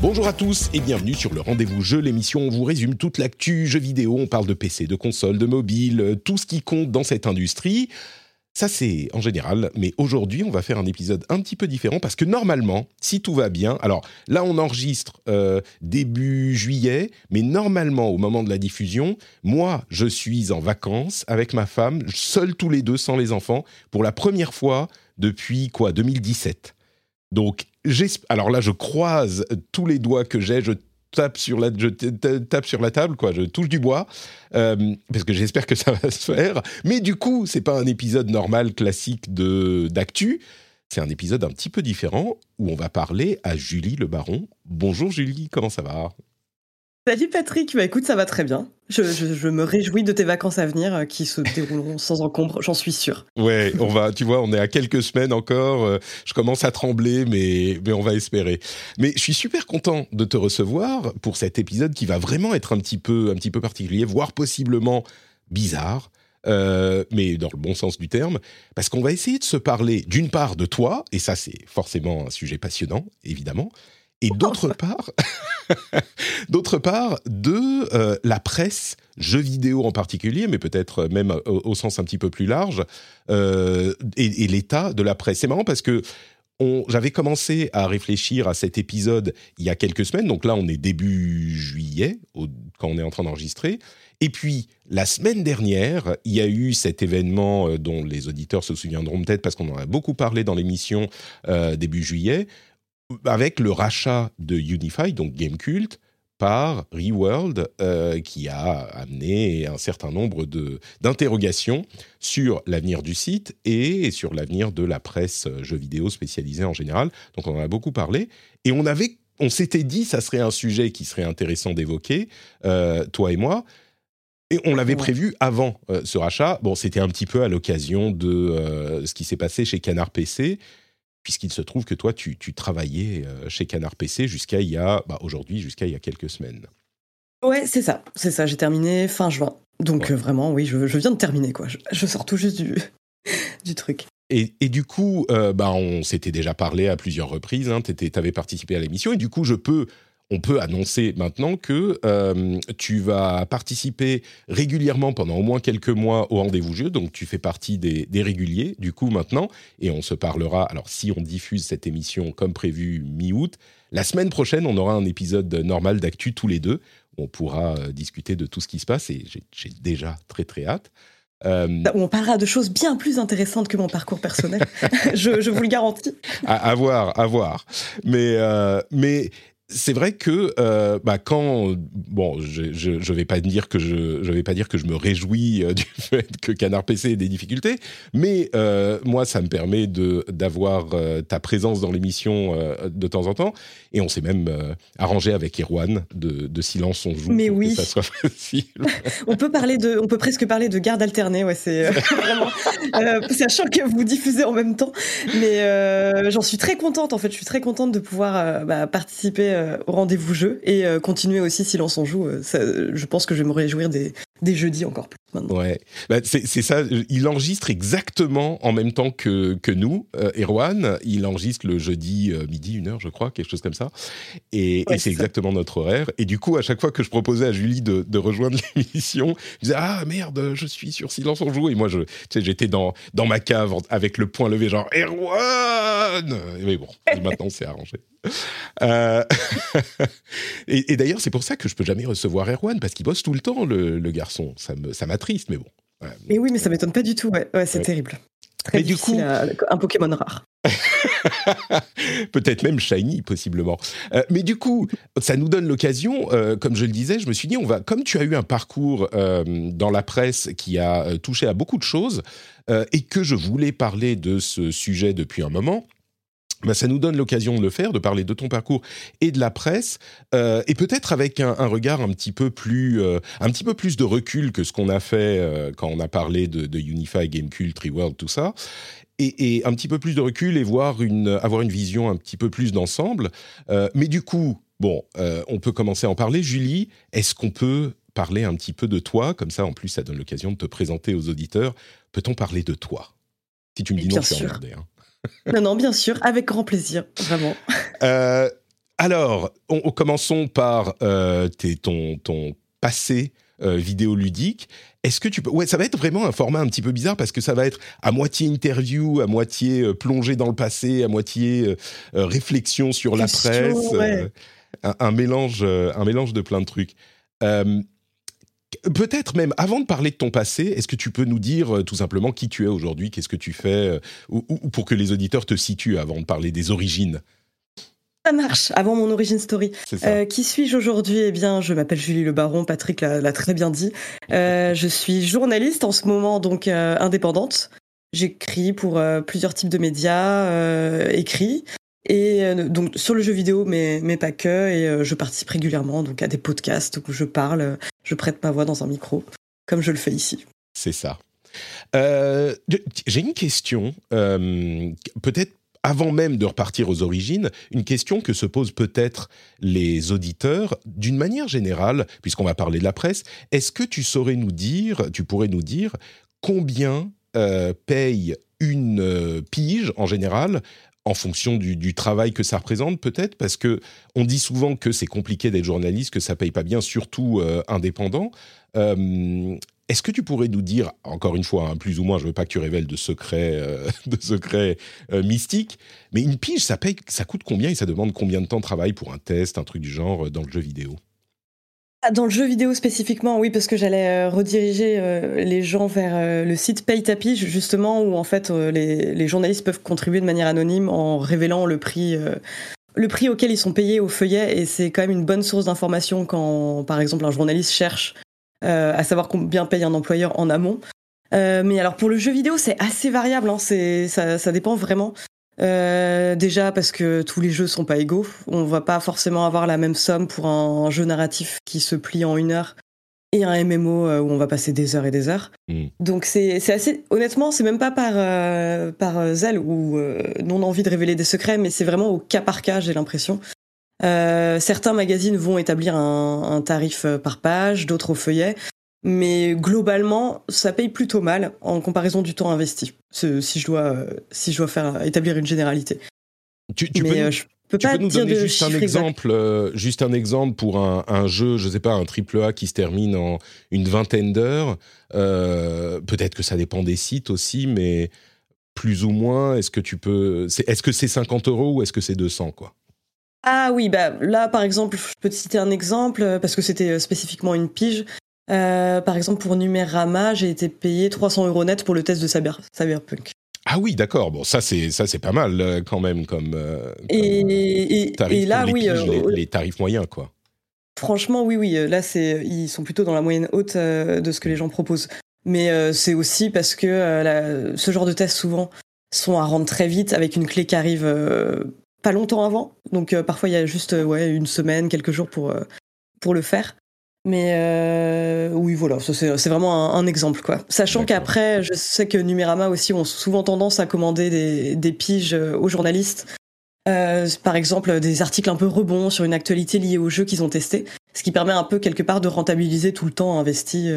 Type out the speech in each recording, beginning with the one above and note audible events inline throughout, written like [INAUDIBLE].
Bonjour à tous et bienvenue sur le Rendez-vous Jeu, l'émission on vous résume toute l'actu jeux vidéo. On parle de PC, de console, de mobile, euh, tout ce qui compte dans cette industrie. Ça, c'est en général, mais aujourd'hui, on va faire un épisode un petit peu différent parce que normalement, si tout va bien, alors là, on enregistre euh, début juillet, mais normalement, au moment de la diffusion, moi, je suis en vacances avec ma femme, seuls tous les deux, sans les enfants, pour la première fois depuis quoi 2017. Donc, alors là, je croise tous les doigts que j'ai, je tape sur la, je tape sur la table, quoi. Je touche du bois euh, parce que j'espère que ça [LAUGHS] va se faire. Mais du coup, c'est pas un épisode normal classique de d'actu. C'est un épisode un petit peu différent où on va parler à Julie Le Baron. Bonjour Julie, comment ça va? Salut Patrick, bah écoute, ça va très bien. Je, me réjouis de tes vacances à venir euh, qui se dérouleront sans encombre, j'en suis sûr. Ouais, on va, tu vois, on est à quelques semaines encore. Euh, je commence à trembler, mais, on va espérer. Mais je suis super content de te recevoir pour cet épisode qui va vraiment être un petit peu, un petit peu particulier, voire possiblement bizarre. Euh, mais dans le bon sens du terme, parce qu'on va essayer de se parler d'une part de toi, et ça c'est forcément un sujet passionnant, évidemment, et d'autre part, [LAUGHS] d'autre part, de euh, la presse, jeux vidéo en particulier, mais peut-être même au, sens un petit peu plus large, euh, et, l'état de la presse. C'est marrant parce que j'avais commencé à réfléchir à cet épisode il y a quelques semaines, donc là on est début juillet, quand on est en train d'enregistrer. Et puis, la semaine dernière, il y a eu cet événement euh, dont les auditeurs se souviendront peut-être parce qu'on en a beaucoup parlé dans l'émission début juillet, avec le rachat de Unify, donc Gamecult, par Reworld, euh, qui a amené un certain nombre d'interrogations sur l'avenir du site et sur l'avenir de la presse euh, jeux vidéo spécialisée en général. Donc on en a beaucoup parlé et on avait, on s'était dit, ça serait un sujet qui serait intéressant d'évoquer, euh, toi et moi. Et on l'avait prévu avant ce rachat. Bon, c'était un petit peu à l'occasion de ce qui s'est passé chez Canard PC puisqu'il se trouve que toi, tu, travaillais euh, chez Canard PC jusqu'à il y a, bah, aujourd'hui, jusqu'à il y a quelques semaines. Ouais, c'est ça, c'est ça. J'ai terminé fin juin. Donc euh, vraiment, oui, je, viens de terminer, quoi. Je, sors tout juste du, [LAUGHS] du truc. Et, du coup, euh, bah, on s'était déjà parlé à plusieurs reprises. Hein, tu avais participé à l'émission et du coup, je peux on peut annoncer maintenant que euh, tu vas participer régulièrement pendant au moins quelques mois au rendez-vous jeu, donc tu fais partie des, réguliers du coup maintenant, et on se parlera, alors si on diffuse cette émission comme prévu mi-août, la semaine prochaine on aura un épisode normal d'actu tous les deux, on pourra euh, discuter de tout ce qui se passe, et j'ai déjà très très hâte. Euh, on parlera de choses bien plus intéressantes que mon parcours personnel, [LAUGHS] je, vous le garantis. À, voir, à voir. Mais, mais c'est vrai que euh, bah quand bon je, je, je vais pas dire que je je vais pas dire que je me réjouis euh, [LAUGHS] du fait que Canard PC ait des difficultés mais euh, moi ça me permet de d'avoir ta présence dans l'émission de temps en temps. Et on s'est même arrangé avec Erwan de, de silence on joue mais oui que ça soit [LAUGHS] facile on peut parler de on peut presque parler de garde alternée ouais c'est [LAUGHS] vraiment sachant que vous diffusez en même temps. Mais j'en suis très contente en fait. Je suis très contente de pouvoir bah, participer au rendez-vous jeu et euh, continuer aussi Silence on joue. Euh, je pense que je vais me réjouir des jeudis encore plus maintenant. Ouais, bah, c'est ça. Il enregistre exactement en même temps que, que nous, Erwan. Il enregistre le jeudi midi, une heure, je crois, quelque chose comme ça. Et, c'est exactement notre horaire. Et du coup, à chaque fois que je proposais à Julie de, de rejoindre [LAUGHS] l'émission, je disais Ah merde, je suis sur Silence on joue. Et moi, je, j'étais dans, dans ma cave avec le poing levé, genre Erwan Mais bon, [LAUGHS] maintenant c'est arrangé. Euh, [LAUGHS] et, d'ailleurs, c'est pour ça que je peux jamais recevoir Erwan, parce qu'il bosse tout le temps, le, garçon. Ça m'attriste, mais bon. Mais oui, mais ça m'étonne pas du tout. Ouais, c'est terrible. Très Mais du coup, un Pokémon rare. [LAUGHS] Peut-être même shiny, possiblement. Euh, mais du coup, ça nous donne l'occasion, euh, comme je le disais, je me suis dit, on va, comme tu as eu un parcours euh, dans la presse qui a touché à beaucoup de choses et que je voulais parler de ce sujet depuis un moment. Bah, ça nous donne l'occasion de le faire, de parler de ton parcours et de la presse, et peut-être avec un, regard un petit peu plus, un petit peu plus de recul que ce qu'on a fait quand on a parlé de, de Unify, Gamecult, Treeworld, tout ça et, un petit peu plus de recul et voir une, avoir une vision un petit peu plus d'ensemble. Euh, mais du coup, bon, euh, on peut commencer à en parler. Julie, est-ce qu'on peut parler un petit peu de toi? Comme ça, en plus, ça donne l'occasion de te présenter aux auditeurs. Peut-on parler de toi? Si tu me dis non, je suis emmerdé. Hein. [LAUGHS] non, non, bien sûr, avec grand plaisir, vraiment. [LAUGHS] Euh, alors, on, commençons par ton, ton passé vidéoludique. Est-ce que tu peux... Ouais, ça va être vraiment un format un petit peu bizarre parce que ça va être à moitié interview, à moitié euh, plongée dans le passé, à moitié euh, euh, réflexion sur la presse, un, mélange, un mélange de plein de trucs. Peut-être même, avant de parler de ton passé, est-ce que tu peux nous dire tout simplement qui tu es aujourd'hui, qu'est-ce que tu fais, ou, pour que les auditeurs te situent avant de parler des origines? Ça marche, avant mon origin story. Euh, qui suis-je aujourd'hui? Eh bien, je m'appelle Julie Le Baron, Patrick l'a très bien dit. Euh, je suis journaliste en ce moment, donc euh, indépendante. J'écris pour plusieurs types de médias, écrits, et donc sur le jeu vidéo, mais, mais pas que, et je participe régulièrement donc à des podcasts où je parle, je prête ma voix dans un micro, comme je le fais ici. C'est ça. J'ai une question, peut-être avant même de repartir aux origines, une question que se posent peut-être les auditeurs d'une manière générale, puisqu'on va parler de la presse. Est-ce que tu saurais nous dire, tu pourrais nous dire combien euh, paye une euh, pige en général en fonction du, travail que ça représente, peut-être, parce que on dit souvent que c'est compliqué d'être journaliste, que ça paye pas bien, surtout euh, indépendant. Est-ce que tu pourrais nous dire, encore une fois, hein, plus ou moins, je veux pas que tu révèles de secrets, euh, [LAUGHS] de secrets euh, mystiques, mais une pige, ça, paye, ça coûte combien et ça demande combien de temps de travail pour un test, un truc du genre, euh, dans le jeu vidéo? Dans le jeu vidéo spécifiquement, oui, parce que j'allais rediriger les gens vers le site Paye ta pige, justement, où en fait les, journalistes peuvent contribuer de manière anonyme en révélant le prix auquel ils sont payés au feuillet et c'est quand même une bonne source d'information quand par exemple un journaliste cherche euh, à savoir combien paye un employeur en amont. Euh, mais alors pour le jeu vidéo, c'est assez variable, hein, ça dépend vraiment. Euh, déjà parce que tous les jeux sont pas égaux. On va pas forcément avoir la même somme pour un, jeu narratif qui se plie en une heure et un MMO où on va passer des heures et des heures. Hmm. Donc c'est assez honnêtement, c'est même pas par par zèle ou non envie de révéler des secrets, mais c'est vraiment au cas par cas, j'ai l'impression. Euh, certains magazines vont établir un, tarif euh, par page, d'autres au feuillet. Mais globalement, ça paye plutôt mal en comparaison du temps investi. Si je dois, euh, si je dois faire établir une généralité. Tu, peux nous, je peux pas nous donner juste un exemple, juste un exemple pour un, jeu, je sais pas, un triple A qui se termine en une vingtaine d'heures. Peut-être que ça dépend des sites aussi, mais plus ou moins, est-ce que tu peux, est-ce que c'est 50 euros ou est-ce que c'est 200 quoi? Ah oui, bah là par exemple, je peux te citer un exemple euh, parce que c'était euh, spécifiquement une pige. Euh, par exemple, pour Numérama, j'ai été payé 300 euros net pour le test de Cyberpunk. Ah oui, d'accord. Bon, ça c'est ça c'est pas mal quand même comme. et, là, oui, les, tarifs moyens quoi. Franchement, oui, oui. Là, c'est ils sont plutôt dans la moyenne haute de ce que les gens proposent. Mais c'est aussi parce que ce genre de tests souvent sont à rendre très vite avec une clé qui arrive pas longtemps avant. Donc euh, parfois il y a juste euh, ouais une semaine, quelques jours pour euh, pour le faire. Mais oui, voilà, c'est vraiment un, exemple, quoi. Sachant qu'après, je sais que Numérama aussi ont souvent tendance à commander des, des piges aux journalistes. par exemple, des articles un peu rebonds sur une actualité liée au jeu qu'ils ont testé, ce qui permet un peu quelque part de rentabiliser tout le temps investi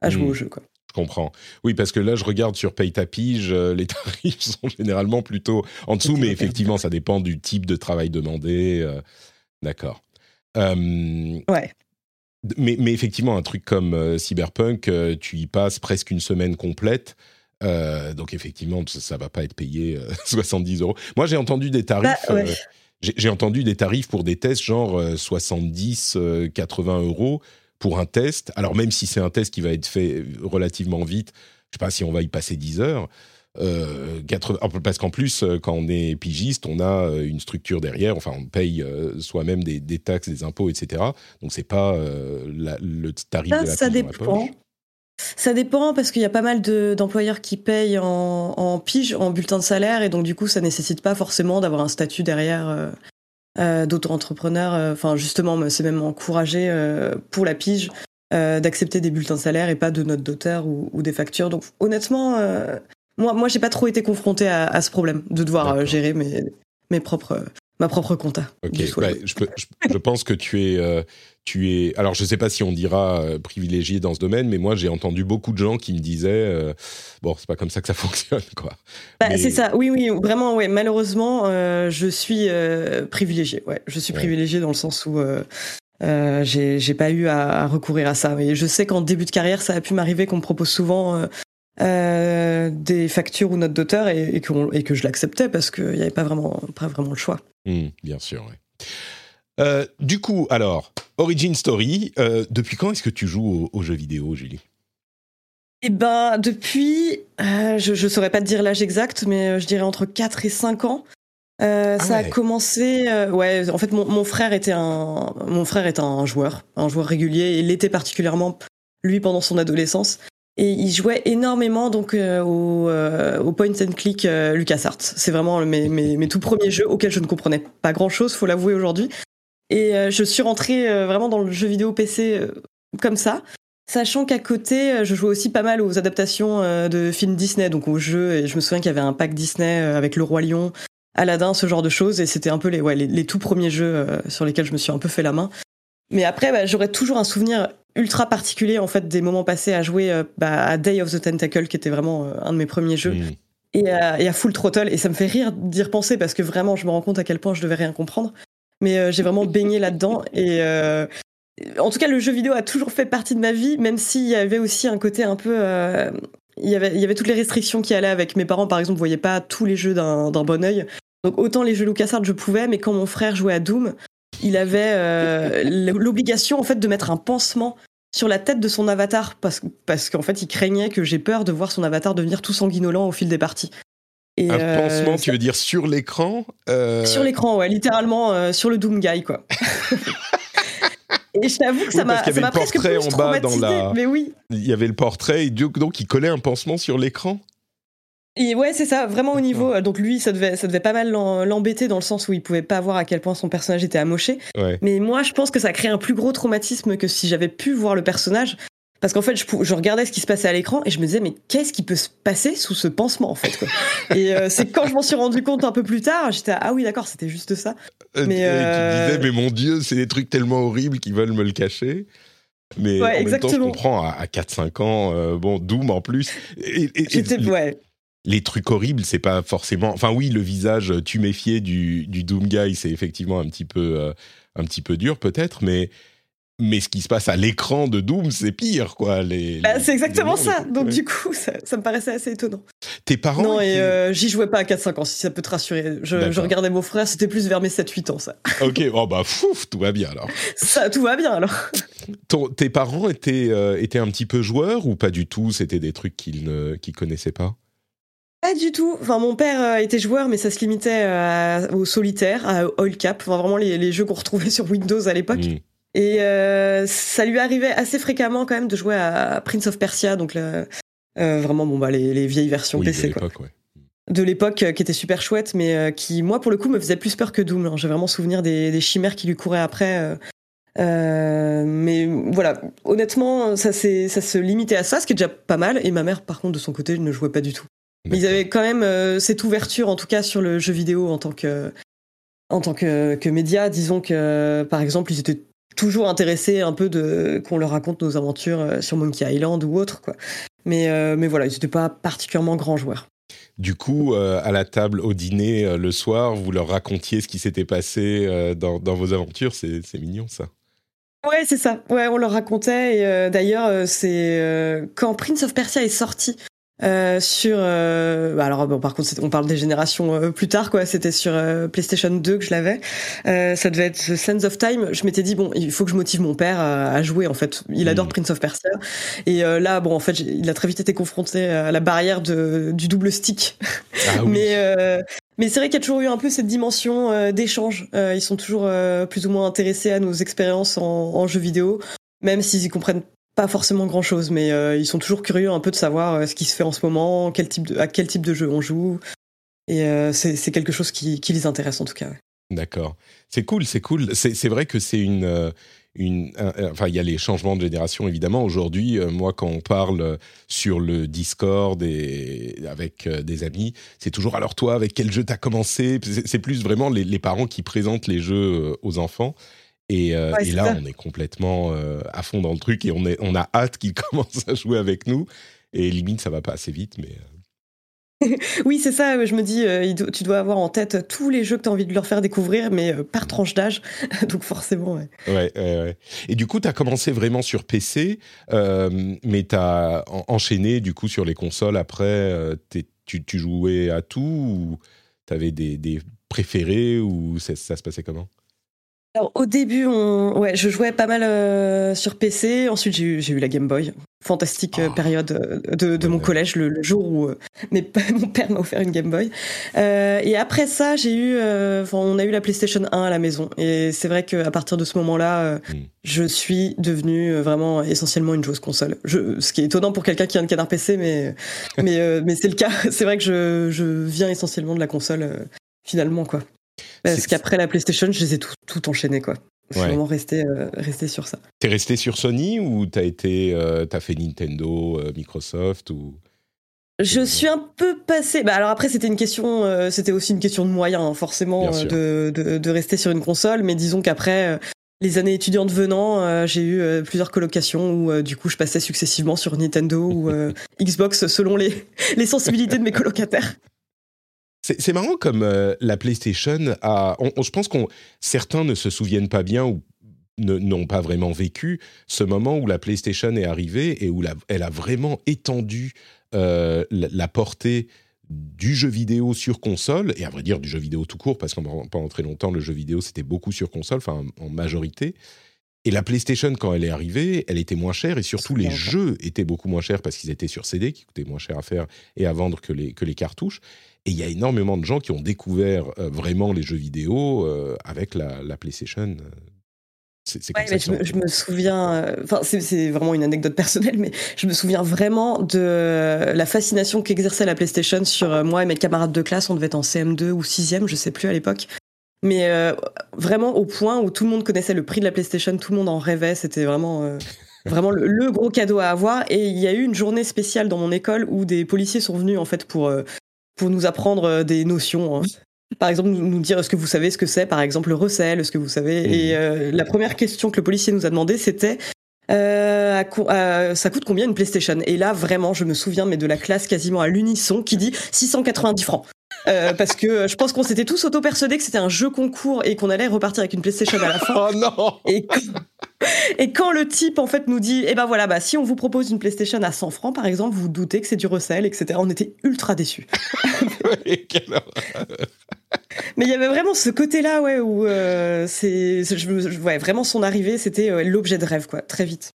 à jouer hmm. au jeu, quoi. Je comprends. Oui, parce que là, je regarde sur Paye euh, les [LAUGHS] tarifs sont généralement plutôt en dessous, mais effectivement, ça dépend du type de travail demandé. Euh, d'accord. Euh, ouais. Mais, mais, effectivement, un truc comme Cyberpunk, tu y passes presque une semaine complète. donc effectivement, ça, ne va pas être payé [LAUGHS] 70 euros. Moi, j'ai entendu des tarifs. Bah, j'ai entendu des tarifs pour des tests genre 70, 80 euros pour un test. Alors même si c'est un test qui va être fait relativement vite, je sais pas si on va y passer 10 heures. Parce qu'en plus, quand on est pigiste, on a une structure derrière. Enfin, on paye soi-même des, taxes, des impôts, etc. Donc, c'est pas le tarif de la ça dépend. Ça dépend parce qu'il y a pas mal d'employeurs qui payent en, pige, en bulletin de salaire, et donc du coup, ça nécessite pas forcément d'avoir un statut derrière euh, euh d'auto-entrepreneur. Euh, enfin, justement, c'est même encouragé euh, pour la pige d'accepter des bulletins de salaire et pas de notes d'auteur ou, des factures. Donc, honnêtement, moi, moi, j'ai pas trop été confronté à, ce problème de devoir gérer mes, mes propres ma propre compta. Ok, je, pense que tu es, euh, tu es. Alors, je ne sais pas si on dira euh, privilégié dans ce domaine, mais moi, j'ai entendu beaucoup de gens qui me disaient, euh, bon, c'est pas comme ça que ça [LAUGHS] fonctionne, quoi. Bah, c'est ça. Oui, oui, vraiment, ouais. Malheureusement, je suis privilégié. Ouais, je suis privilégié dans le sens où. j'ai pas eu à, recourir à ça. Mais je sais qu'en début de carrière, ça a pu m'arriver qu'on me propose souvent euh, des factures ou notes d'auteur et, que je l'acceptais parce qu'il n'y avait pas vraiment, pas vraiment le choix. Hmm, bien sûr, euh, du coup, alors, Origin Story, euh, depuis quand est-ce que tu joues aux, jeux vidéo, Julie? Eh ben, depuis, je ne saurais pas te dire l'âge exact, mais je dirais entre 4 et 5 ans. Ah ça a commencé, ouais. En fait, mon, frère était un, mon frère est un joueur, un joueur régulier. Et il l'était particulièrement lui pendant son adolescence. Et il jouait énormément donc euh, au, euh, point and click euh, LucasArts. C'est vraiment mes, mes, mes, tout premiers jeux auxquels je ne comprenais pas grand chose, faut l'avouer aujourd'hui. Et je suis rentrée vraiment dans le jeu vidéo PC comme ça, sachant qu'à côté, je jouais aussi pas mal aux adaptations de films Disney, donc aux jeux. Et je me souviens qu'il y avait un pack Disney avec Le Roi Lion, Aladdin, ce genre de choses. Et c'était un peu les, ouais, les, les, tout premiers jeux sur lesquels je me suis un peu fait la main. Mais après, bah, j'aurais toujours un souvenir ultra particulier en fait des moments passés à jouer euh, bah, à Day of the Tentacle, qui était vraiment euh, un de mes premiers jeux. Et, à, Full Throttle, et ça me fait rire d'y repenser parce que vraiment, je me rends compte à quel point je devais rien comprendre. Mais euh, j'ai vraiment baigné là-dedans. [LAUGHS] Et en tout cas, le jeu vidéo a toujours fait partie de ma vie, même s'il y avait aussi un côté un peu. il, y avait, il y avait toutes les restrictions qui allaient avec mes parents, par exemple, voyaient pas tous les jeux d'un bon oeil. Donc autant les jeux LucasArts, je pouvais, mais quand mon frère jouait à Doom, il avait euh, l'obligation en fait de mettre un pansement sur la tête de son avatar parce, parce qu'en fait il craignait que j'ai peur de voir son avatar devenir tout sanguinolent au fil des parties. Et un euh, pansement, tu veux dire sur l'écran euh Sur l'écran, ouais, littéralement sur le Doom Guy, quoi. [LAUGHS] et je t'avoue que ça m'a presque plus en bas dans la... mais oui. Il y avait le portrait, et donc il collait un pansement sur l'écran et ouais, c'est ça, vraiment au niveau. Donc lui, ça devait, ça devait pas mal l'embêter dans le sens où il pouvait pas voir à quel point son personnage était amoché. Mais moi, je pense que ça crée un plus gros traumatisme que si j'avais pu voir le personnage. Parce qu'en fait, je, je, regardais ce qui se passait à l'écran et je me disais, mais qu'est-ce qui peut se passer sous ce pansement, en fait [LAUGHS] Et euh, c'est quand je m'en suis rendu compte un peu plus tard, j'étais, ah oui, d'accord, c'était juste ça. Euh, mais, euh... tu disais, mais mon Dieu, c'est des trucs tellement horribles qu'ils veulent me le cacher. Mais en même temps, je comprends, à, 4-5 ans, euh, bon, Doom en plus. Et, et, ouais les trucs horribles, c'est pas forcément. Enfin, oui, le visage tuméfié du, du Doom Guy, c'est effectivement un petit peu, euh, un petit peu dur, peut-être, mais. Mais ce qui se passe à l'écran de Doom, c'est pire, quoi. Les, bah, c'est exactement ça. Donc, du coup, ça, me paraissait assez étonnant. Tes parents Non, et euh, j'y jouais pas à 4-5 ans, si ça peut te rassurer. Je, je regardais mon frère, c'était plus vers mes 7-8 ans, ça. [LAUGHS] ok, oh bah, fouf, tout va bien alors. Ça, tout va bien alors. tes parents étaient, euh, étaient un petit peu joueurs ou pas du tout? C'était des trucs qu'ils ne qu'ils connaissaient pas? Pas du tout. Enfin, mon père euh, était joueur, mais ça se limitait euh, au solitaire, à Oil Cap, enfin, vraiment les, jeux qu'on retrouvait [LAUGHS] sur Windows à l'époque. Et euh, ça lui arrivait assez fréquemment quand même de jouer à Prince of Persia, donc vraiment bon bah les, vieilles versions PC de quoi. De l'époque, qui était super chouette, mais qui moi pour le coup me faisait plus peur que Doom. Hein. J'ai vraiment souvenir des, chimères qui lui couraient après. mais voilà, honnêtement, ça, ça se limitait à ça, ce qui est déjà pas mal. Et ma mère, par contre, de son côté, ne jouait pas du tout. Mais ils avaient quand même euh, cette ouverture, en tout cas sur le jeu vidéo en tant que, en tant que, que média. Disons que, par exemple, ils étaient toujours intéressés un peu de qu'on leur raconte nos aventures euh, sur Monkey Island ou autre, quoi. Mais, euh, mais voilà, ils n'étaient pas particulièrement grands joueurs. Du coup, à la table au dîner le soir, vous leur racontiez ce qui s'était passé dans, dans, vos aventures. C'est mignon, ça. Ouais, c'est ça. Ouais, on leur racontait. Et d'ailleurs, c'est quand Prince of Persia est sorti Euh, sur euh, bah alors bon par contre on parle des générations euh, plus tard quoi. C'était sur euh, PlayStation 2 que je l'avais. Ça devait être The Sands of Time. Je m'étais dit bon il faut que je motive mon père à, jouer en fait. Il adore mm. Prince of Persia. Et là bon en fait il a très vite été confronté à la barrière de, du double stick. [LAUGHS] Ah, oui. mais mais c'est vrai qu'il y a toujours eu un peu cette dimension d'échange. Ils sont toujours plus ou moins intéressés à nos expériences en, en jeux vidéo même s'ils y comprennent pas forcément grand chose, mais euh, ils sont toujours curieux un peu de savoir euh, ce qui se fait en ce moment, à quel type de jeu on joue. Et euh, c'est quelque chose qui, les intéresse en tout cas. D'accord. C'est cool, c'est cool. C'est vrai que c'est une. Enfin, il y a les changements de génération évidemment. Aujourd'hui, moi, quand on parle sur le Discord avec des amis, c'est toujours alors toi, avec quel jeu t'as commencé? C'est plus vraiment les, parents qui présentent les jeux aux enfants. Et, euh, là, on est complètement euh, à fond dans le truc et on, est, on a hâte qu'ils [LAUGHS] commencent à jouer avec nous. Et limite, ça va pas assez vite, mais. Euh. [LAUGHS] oui, c'est ça. Je me dis, tu dois avoir en tête tous les jeux que tu as envie de leur faire découvrir, mais par tranche d'âge. [LAUGHS] Donc forcément, ouais. Ouais, ouais, Et du coup, tu as commencé vraiment sur PC, mais tu as enchaîné du coup sur les consoles après. Tu, tu, jouais à tout ou tu avais des, des préférés ou ça se passait comment? Alors, au début, on... ouais, je jouais pas mal euh, sur PC. Ensuite, j'ai eu, j'ai eu la Game Boy. Fantastique euh, ah. période euh, de, de mon collège, le, jour où mais, [LAUGHS] mon père m'a offert une Game Boy. et après ça, j'ai eu, on a eu la PlayStation 1 à la maison. Et c'est vrai qu'à partir de ce moment-là, hmm. je suis devenue vraiment essentiellement une joueuse console. Je, ce qui est étonnant pour quelqu'un qui a un canard PC, mais [LAUGHS] mais mais c'est le cas. [LAUGHS] C'est vrai que je, je viens essentiellement de la console finalement, quoi. Parce qu'après la PlayStation, je les ai tout, tout enchaîné, quoi. Je suis vraiment resté, euh, resté sur ça. T'es resté sur Sony ou t'as été, euh, t'as fait Nintendo, euh, Microsoft ou? Je suis un peu passé. Bah alors après c'était une question, c'était aussi une question de moyens hein, forcément de, de, de, rester sur une console. Mais disons qu'après les années étudiantes venant, j'ai eu plusieurs colocations où du coup je passais successivement sur Nintendo ou [LAUGHS] Xbox selon les les sensibilités de mes [LAUGHS] colocataires. C'est marrant comme euh, la PlayStation a. je pense qu'on certains ne se souviennent pas bien ou n'ont pas vraiment vécu ce moment où la PlayStation est arrivée et où elle a vraiment étendu euh, la, portée du jeu vidéo sur console et à vrai dire du jeu vidéo tout court parce que pendant très longtemps le jeu vidéo c'était beaucoup sur console, enfin en majorité. Et la PlayStation, quand elle est arrivée, elle était moins chère et surtout les jeux étaient beaucoup moins chers parce qu'ils étaient sur CD, qui coûtaient moins cher à faire et à vendre que les, que les cartouches. Et il y a énormément de gens qui ont découvert euh, vraiment les jeux vidéo euh, avec la, la PlayStation. Euh. C'est ouais, je, je, me souviens, enfin c'est vraiment une anecdote personnelle, mais je me souviens vraiment de la fascination qu'exerçait la PlayStation sur moi et mes camarades de classe. On devait être en CM2 ou 6e, je sais plus à l'époque. Mais vraiment au point où tout le monde connaissait le prix de la PlayStation, tout le monde en rêvait. C'était vraiment vraiment le, le, gros cadeau à avoir. Et il y a eu une journée spéciale dans mon école où des policiers sont venus en fait pour pour nous apprendre euh, des notions. Hein. Par exemple, nous dire est-ce que vous savez ce que c'est, par exemple, le recel, est-ce que vous savez. Et mmh. euh, la première question que le policier nous a demandé, c'était euh, ça coûte combien une PlayStation? Et là, vraiment, je me souviens, mais de la classe quasiment à l'unisson qui dit 690 francs. Euh, parce que je pense qu'on s'était tous auto-persuadés que c'était un jeu concours et qu'on allait repartir avec une PlayStation à la fin. oh non et, et quand le type en fait nous dit, eh ben voilà, bah si on vous propose une PlayStation à 100 francs par exemple, vous, vous doutez que c'est du recel, etc. On était ultra déçus. [LAUGHS] Mais il y avait vraiment ce côté-là, ouais, où euh, c'est, ouais, vraiment son arrivée, c'était euh, l'objet de rêve, quoi, très vite.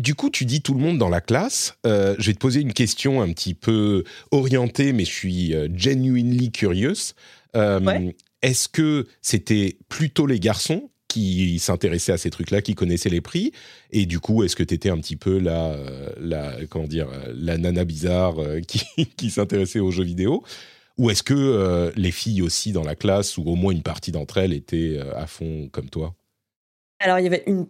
Du coup, tu dis tout le monde dans la classe. Euh, je vais te poser une question un petit peu orientée, mais je suis euh, genuinely curious. Euh, est-ce que c'était plutôt les garçons qui s'intéressaient à ces trucs-là, qui connaissaient les prix? Et du coup, est-ce que tu étais un petit peu la, la, comment dire, la nana bizarre [LAUGHS] qui, qui s'intéressait aux jeux vidéo? Ou est-ce que les filles aussi dans la classe, ou au moins une partie d'entre elles, étaient à fond comme toi? Alors, il y avait une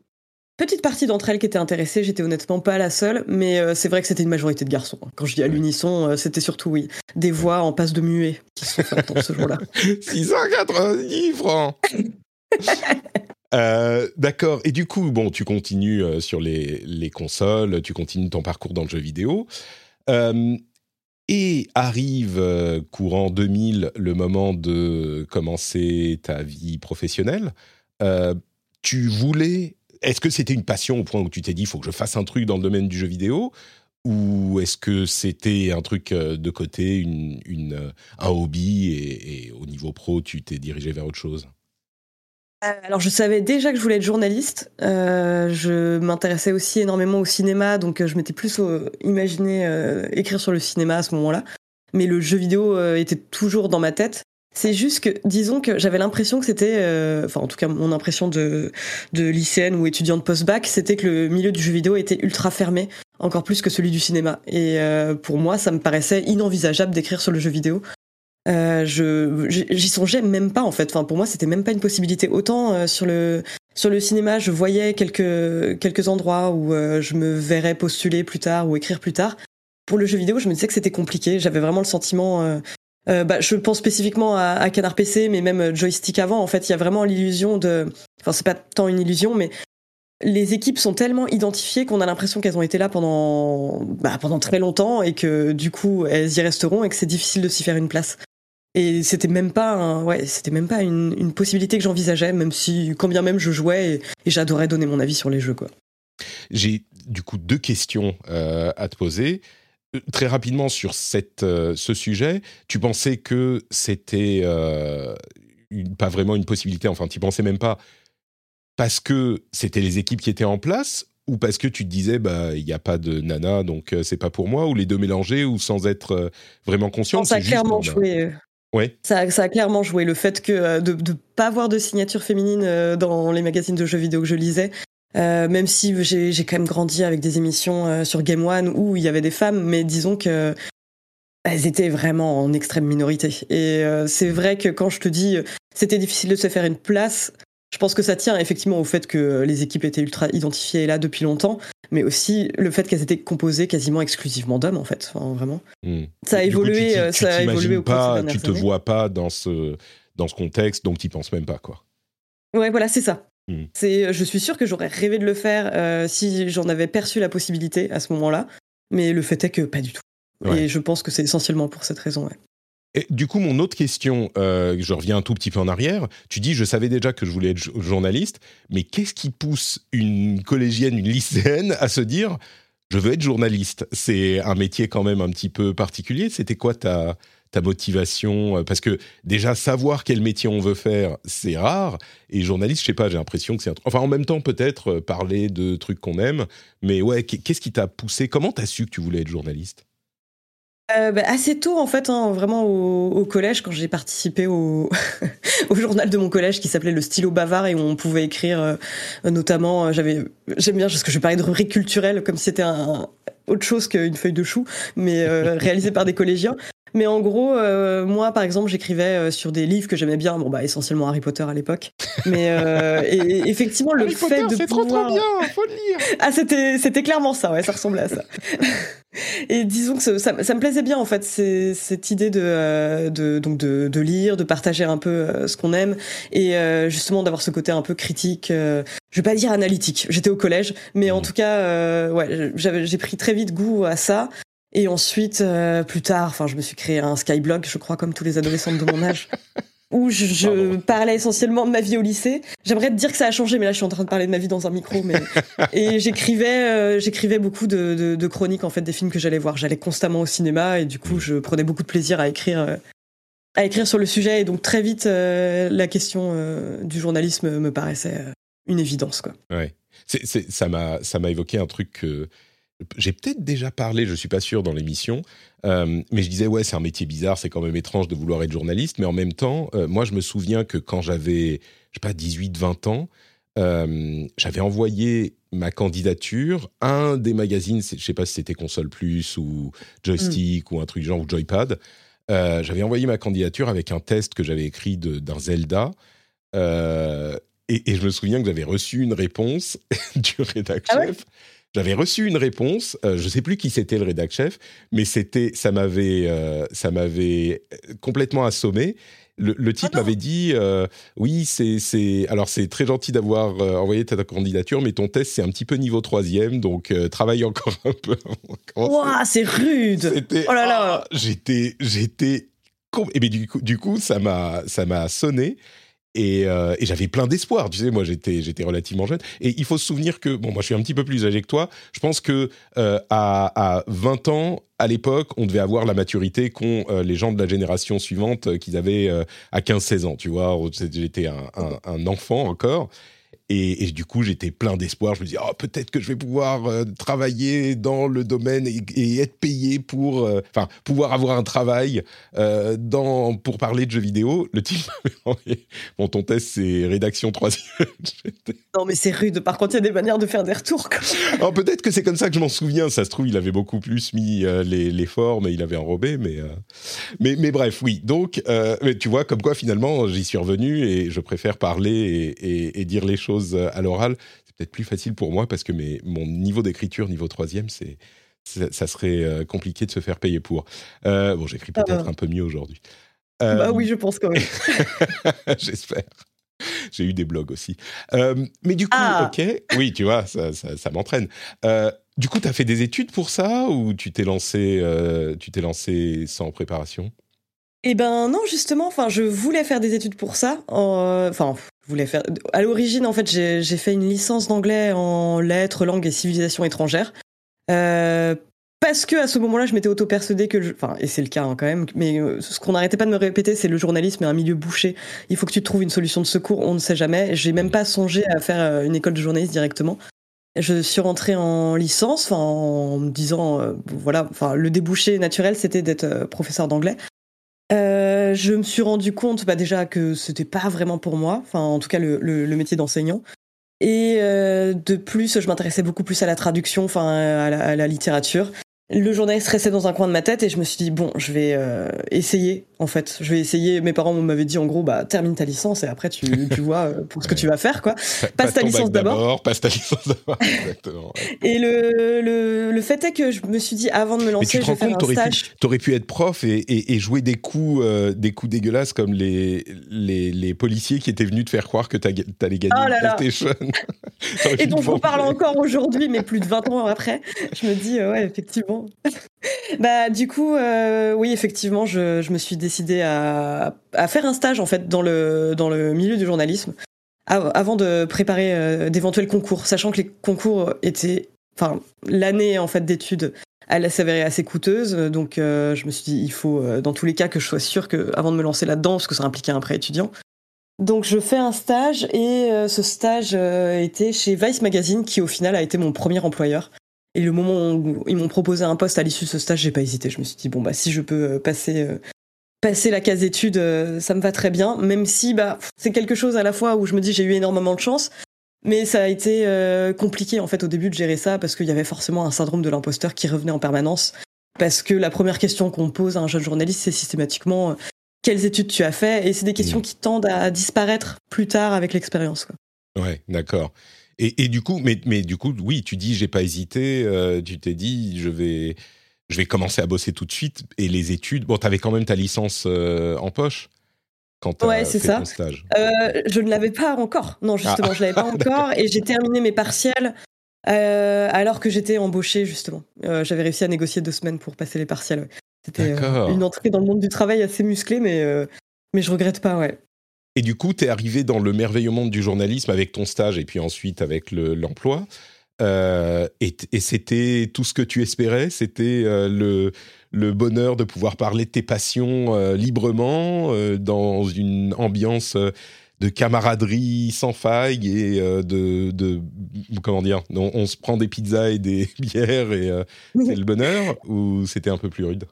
petite partie d'entre elles qui étaient intéressées, j'étais honnêtement pas la seule, mais euh, c'est vrai que c'était une majorité de garçons. Quand je dis à l'unisson, euh, c'était surtout, oui, des voix en passe de muet qui se sont fait entendre ce jour-là. [LAUGHS] 690 francs [LAUGHS] euh, D'accord. Et du coup, bon, tu continues sur les, les, consoles, tu continues ton parcours dans le jeu vidéo. et arrive courant 2000 le moment de commencer ta vie professionnelle. tu voulais est-ce que c'était une passion au point où tu t'es dit, il faut que je fasse un truc dans le domaine du jeu vidéo ou est-ce que c'était un truc de côté, une, un hobby, et, au niveau pro, tu t'es dirigé vers autre chose? Alors je savais déjà que je voulais être journaliste. je m'intéressais aussi énormément au cinéma, donc je m'étais plus imaginé écrire sur le cinéma à ce moment-là. Mais le jeu vidéo était toujours dans ma tête. C'est juste que, disons que j'avais l'impression que c'était, euh, enfin en tout cas mon impression de, de lycéenne ou étudiante post-bac, c'était que le milieu du jeu vidéo était ultra fermé, encore plus que celui du cinéma. Et euh, pour moi, ça me paraissait inenvisageable d'écrire sur le jeu vidéo. Euh, je j'y songeais même pas en fait. Enfin pour moi, c'était même pas une possibilité. Autant euh, sur le sur le cinéma, je voyais quelques quelques endroits où euh, je me verrais postuler plus tard ou écrire plus tard. Pour le jeu vidéo, je me disais que c'était compliqué. J'avais vraiment le sentiment euh, bah, je pense spécifiquement à, à, Canard PC, mais même euh, Joystick avant. En fait, il y a vraiment l'illusion de. Enfin, c'est pas tant une illusion, mais les équipes sont tellement identifiées qu'on a l'impression qu'elles ont été là pendant bah, pendant très longtemps et que du coup elles y resteront et que c'est difficile de s'y faire une place. Et c'était même pas ouais, c'était même pas une, possibilité que j'envisageais, même si quand bien même je jouais et, et j'adorais donner mon avis sur les jeux quoi. J'ai du coup deux questions euh, à te poser. Euh, très rapidement sur cette, euh, ce sujet, tu pensais que c'était euh, pas vraiment une possibilité, enfin tu pensais même pas parce que c'était les équipes qui étaient en place ou parce que tu te disais bah il n'y a pas de nana donc c'est pas pour moi ou les deux mélangés ou sans être vraiment conscient. ça a clairement joué. Ouais. Ça, ça, a clairement joué le fait que de ne pas avoir de signature féminine dans les magazines de jeux vidéo que je lisais, euh, même si j'ai quand même grandi avec des émissions euh, sur Game One où il y avait des femmes, mais disons que elles étaient vraiment en extrême minorité. Et euh, c'est vrai que quand je te dis c'était difficile de se faire une place, je pense que ça tient effectivement au fait que les équipes étaient ultra identifiées là depuis longtemps, mais aussi le fait qu'elles étaient composées quasiment exclusivement d'hommes en fait, vraiment. Ça a évolué, tu, ça a évolué au pas, Tu te vois pas dans ce dans ce contexte, donc tu penses même pas quoi. Ouais, voilà, c'est ça. Hmm. C'est, je suis sûr que j'aurais rêvé de le faire euh, si j'en avais perçu la possibilité à ce moment-là, mais le fait est que pas du tout. Et je pense que c'est essentiellement pour cette raison. Et du coup, mon autre question, euh, je reviens un tout petit peu en arrière. Tu dis, je savais déjà que je voulais être journaliste, mais qu'est-ce qui pousse une collégienne, une lycéenne à se dire, je veux être journaliste? C'est un métier quand même un petit peu particulier. C'était quoi ta, ta motivation euh, Parce que déjà, savoir quel métier on veut faire, c'est rare. Et journaliste, je sais pas, j'ai l'impression que c'est un Enfin, en même temps, peut-être euh, parler de trucs qu'on aime. Mais ouais, qu'est-ce qui t'a poussé? Comment t'as su que tu voulais être journaliste? Euh, bah, assez tôt en fait, hein, vraiment au, collège, quand j'ai participé [LAUGHS] au, journal de mon collège qui s'appelait le stylo bavard et où on pouvait écrire notamment, j'avais, j'aime bien parce que je parlais de rubrique culturelle comme si c'était autre chose qu'une feuille de chou, mais [LAUGHS] réalisée par des collégiens. Mais en gros, euh, moi, par exemple, j'écrivais euh, sur des livres que j'aimais bien, bon bah essentiellement Harry Potter à l'époque. Mais euh, et, effectivement, le fait de c'est pouvoir... trop trop bien, faut le lire. [LAUGHS] ah, c'était c'était clairement ça, ouais, ça ressemblait à ça. [LAUGHS] et disons que ça, ça, me plaisait bien en fait, c'est cette idée de, de donc de, de, lire, de partager un peu ce qu'on aime et justement d'avoir ce côté un peu critique. je vais pas dire analytique. J'étais au collège, mais en mmh. tout cas, ouais, j'ai pris très vite goût à ça. Et ensuite, euh, plus tard, enfin, je me suis créé un Skyblog, je crois, comme tous les adolescents de mon âge, [LAUGHS] où je, parlais essentiellement de ma vie au lycée. J'aimerais te dire que ça a changé, mais là, je suis en train de parler de ma vie dans un micro. Mais... [LAUGHS] et j'écrivais, euh, j'écrivais beaucoup de, de, chroniques, en fait, des films que j'allais voir. J'allais constamment au cinéma, et du coup, je prenais beaucoup de plaisir à écrire, euh, à écrire sur le sujet. Et donc, très vite, la question du journalisme me paraissait une évidence, quoi. Ouais. C'est, ça m'a, ça m'a évoqué un truc que j'ai peut-être déjà parlé, je suis pas sûr dans l'émission, euh, mais je disais ouais c'est un métier bizarre, c'est quand même étrange de vouloir être journaliste, mais en même temps, euh, moi je me souviens que quand j'avais, je sais pas, 18-20 ans, euh, j'avais envoyé ma candidature à un des magazines, je sais pas si c'était Console Plus ou Joystick mm. ou un truc genre ou Joypad. j'avais envoyé ma candidature avec un test que j'avais écrit d'un Zelda. Et, et, je me souviens que j'avais reçu une réponse [LAUGHS] du rédacteur ah j'avais reçu une réponse, euh, je ne sais plus qui c'était le rédac chef, mais c'était, ça m'avait, euh, ça m'avait complètement assommé. Le, le type ah m'avait dit, euh, oui, c'est, c'est, alors c'est très gentil d'avoir envoyé ta candidature, mais ton test c'est un petit peu niveau troisième, donc travaille encore [LAUGHS] un peu. Waouh, c'est rude. Oh là là. Ah, j'étais, j'étais, et bien du coup, du coup, ça m'a, ça m'a sonné. Et, et j'avais plein d'espoir. Tu sais, moi, j'étais, j'étais relativement jeune. Et il faut se souvenir que, bon, moi, je suis un petit peu plus âgé que toi. Je pense que à, à 20 ans, à l'époque, on devait avoir la maturité qu'ont les gens de la génération suivante qu'ils avaient à 15-16 ans. Tu vois, j'étais un, un, enfant encore. Et, et, du coup, j'étais plein d'espoir. Je me dis, oh, peut-être que je vais pouvoir euh, travailler dans le domaine et, et être payé pour, euh, enfin, pouvoir avoir un travail euh, dans, pour parler de jeux vidéo. Le type [LAUGHS] bon, ton test, c'est rédaction 3 [LAUGHS] Non, mais c'est rude. Par contre, il y a des manières de faire des retours. [LAUGHS] Alors, peut-être que c'est comme ça que je m'en souviens. Ça se trouve, il avait beaucoup plus mis les, les, formes et il avait enrobé, mais, mais, mais bref, oui. Donc, mais tu vois, comme quoi, finalement, j'y suis revenu et je préfère parler et, et dire les choses à l'oral, c'est peut-être plus facile pour moi parce que mes, mon niveau d'écriture, niveau troisième, c'est ça serait euh, compliqué de se faire payer pour. Euh, bon, j'écris ah peut-être un peu mieux aujourd'hui. bah oui, je pense quand même. [LAUGHS] J'espère. J'ai eu des blogs aussi. mais du coup, ah. ok, oui, tu vois, ça, ça, m'entraîne. du coup, tu as fait des études pour ça ou tu t'es lancé, tu t'es lancé sans préparation? Eh ben non, justement. Enfin, je voulais faire des études pour ça. Enfin, voulais faire. À l'origine, en fait, j'ai fait une licence d'anglais en lettres, langues et civilisations étrangères. Euh, parce que à ce moment-là, je m'étais auto-persuadé que, enfin, et c'est le cas hein, quand même, mais euh, ce qu'on n'arrêtait pas de me répéter, c'est le journalisme est un milieu bouché. Il faut que tu trouves une solution de secours, on ne sait jamais. J'ai même pas songé à faire euh, une école de journaliste directement. Je suis rentrée en licence, en me disant, voilà, enfin, le débouché naturel, c'était d'être professeur d'anglais. Euh, je me suis rendu compte bah, déjà que c'était pas vraiment pour moi, enfin en tout cas le, le, le métier d'enseignant. Et euh, de plus, je m'intéressais beaucoup plus à la traduction, enfin à, à la, littérature le journaliste restait dans un coin de ma tête et je me suis dit bon je vais euh, essayer en fait. Je vais essayer. Mes parents m'avaient dit en gros bah termine ta licence et après tu, [LAUGHS] tu vois euh, pour ce que tu vas faire quoi. Passe, ta licence d'abord. passe ta licence d'abord. [LAUGHS] Exactement et le, le, le fait est que je me suis dit avant de me lancer Mais tu te rends compte t'aurais pu, aurais pu être prof et, et, et jouer des coups euh, des coups dégueulasses comme les, les, les policiers qui étaient venus te faire croire que t'allais gagner oh une PlayStation. [LAUGHS] Et dont on parle encore aujourd'hui mais plus de 20 ans après je me dis ouais effectivement bah du coup, euh, oui, effectivement, je, je, me suis décidée à, à, faire un stage en fait dans le dans le milieu du journalisme avant de préparer euh, d'éventuels concours, sachant que les concours étaient, enfin, l'année en fait d'études, elle s'avérait assez coûteuse, donc euh, je me suis dit il faut dans tous les cas que je sois sûre que avant de me lancer là-dedans, parce que ça impliquait un prêt étudiant. Donc je fais un stage et ce stage était chez Vice Magazine qui au final a été mon premier employeur. Et le moment où ils m'ont proposé un poste à l'issue de ce stage, j'ai pas hésité. Je me suis dit bon bah si je peux euh, passer euh, passer la case études, euh, ça me va très bien. Même si bah c'est quelque chose à la fois où je me dis j'ai eu énormément de chance, mais ça a été compliqué en fait au début de gérer ça parce qu'il y avait forcément un syndrome de l'imposteur qui revenait en permanence. Parce que la première question qu'on pose à un jeune journaliste, c'est systématiquement quelles études tu as fait, et c'est des questions mmh. qui tendent à disparaître plus tard avec l'expérience. Ouais, d'accord. Et, du coup, mais, mais du coup, oui, tu dis, j'ai pas hésité. Euh, tu t'es dit, je vais, je vais commencer à bosser tout de suite. Et les études, bon, tu avais quand même ta licence euh, en poche quand tu ouais, fait ça. ton stage. Euh, je ne l'avais pas encore. Non, justement, je ah. je l'avais pas [LAUGHS] encore. Et j'ai terminé mes partiels alors que j'étais embauchée justement. J'avais réussi à négocier deux semaines pour passer les partiels. C'était une entrée dans le monde du travail assez musclée, mais mais je regrette pas, ouais. Et du coup, tu es arrivé dans le merveilleux monde du journalisme avec ton stage et puis ensuite avec l'emploi. Euh, et, c'était tout ce que tu espérais? C'était euh, le, bonheur de pouvoir parler de tes passions euh, librement, dans une ambiance de camaraderie sans faille et de, Comment dire on, se prend des pizzas et des [LAUGHS] bières et c'est le bonheur? Ou c'était un peu plus rude?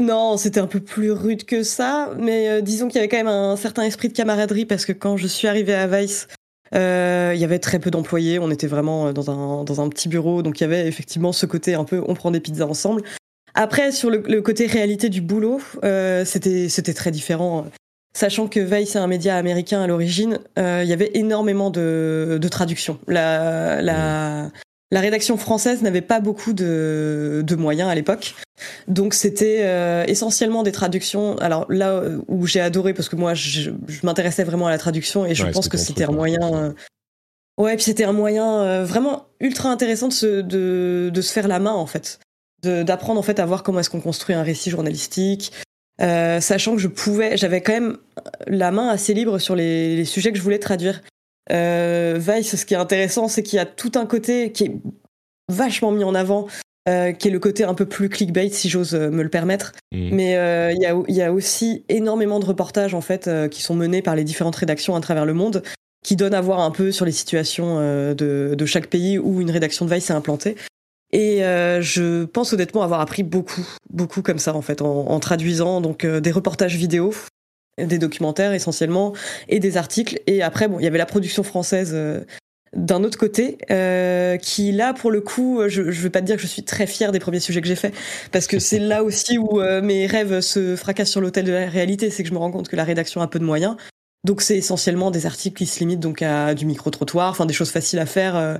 Non, c'était un peu plus rude que ça, mais euh, disons qu'il y avait quand même un certain esprit de camaraderie parce que quand je suis arrivée à Vice, euh, il y avait très peu d'employés, on était vraiment euh, dans un, petit bureau, donc il y avait effectivement ce côté un peu on prend des pizzas ensemble. Après, sur le, côté réalité du boulot, c'était très différent. Sachant que Vice est un média américain à l'origine, il y avait énormément de, de traductions. La, la, la rédaction française n'avait pas beaucoup de, de moyens à l'époque. Donc c'était euh, essentiellement des traductions. Alors là où j'ai adoré, parce que moi je, m'intéressais vraiment à la traduction et je pense que c'était un moyen... Euh, ouais, puis c'était un moyen euh, vraiment ultra intéressant de se, de, de se faire la main en fait. D'apprendre en fait à voir comment est-ce qu'on construit un récit journalistique, sachant que je pouvais, j'avais quand même la main assez libre sur les, les sujets que je voulais traduire. Vice, ce qui est intéressant, c'est qu'il y a tout un côté qui est vachement mis en avant euh, qui est le côté un peu plus clickbait, si j'ose euh, me le permettre. Mm. Mais euh, il y, a, aussi énormément de reportages en fait qui sont menés par les différentes rédactions à travers le monde, qui donnent à voir un peu sur les situations de, chaque pays où une rédaction de Vice s'est implantée. Et je pense honnêtement avoir appris beaucoup, beaucoup comme ça en fait, en, en traduisant donc des reportages vidéo, des documentaires essentiellement et des articles. Et après, bon, il y avait la production française d'un autre côté, euh, qui là, pour le coup, je ne veux pas te dire que je suis très fière des premiers sujets que j'ai faits, parce que c'est là aussi où euh, mes rêves se fracassent sur l'hôtel de la réalité, c'est que je me rends compte que la rédaction a peu de moyens. Donc c'est essentiellement des articles qui se limitent donc à du micro-trottoir, enfin des choses faciles à faire, euh,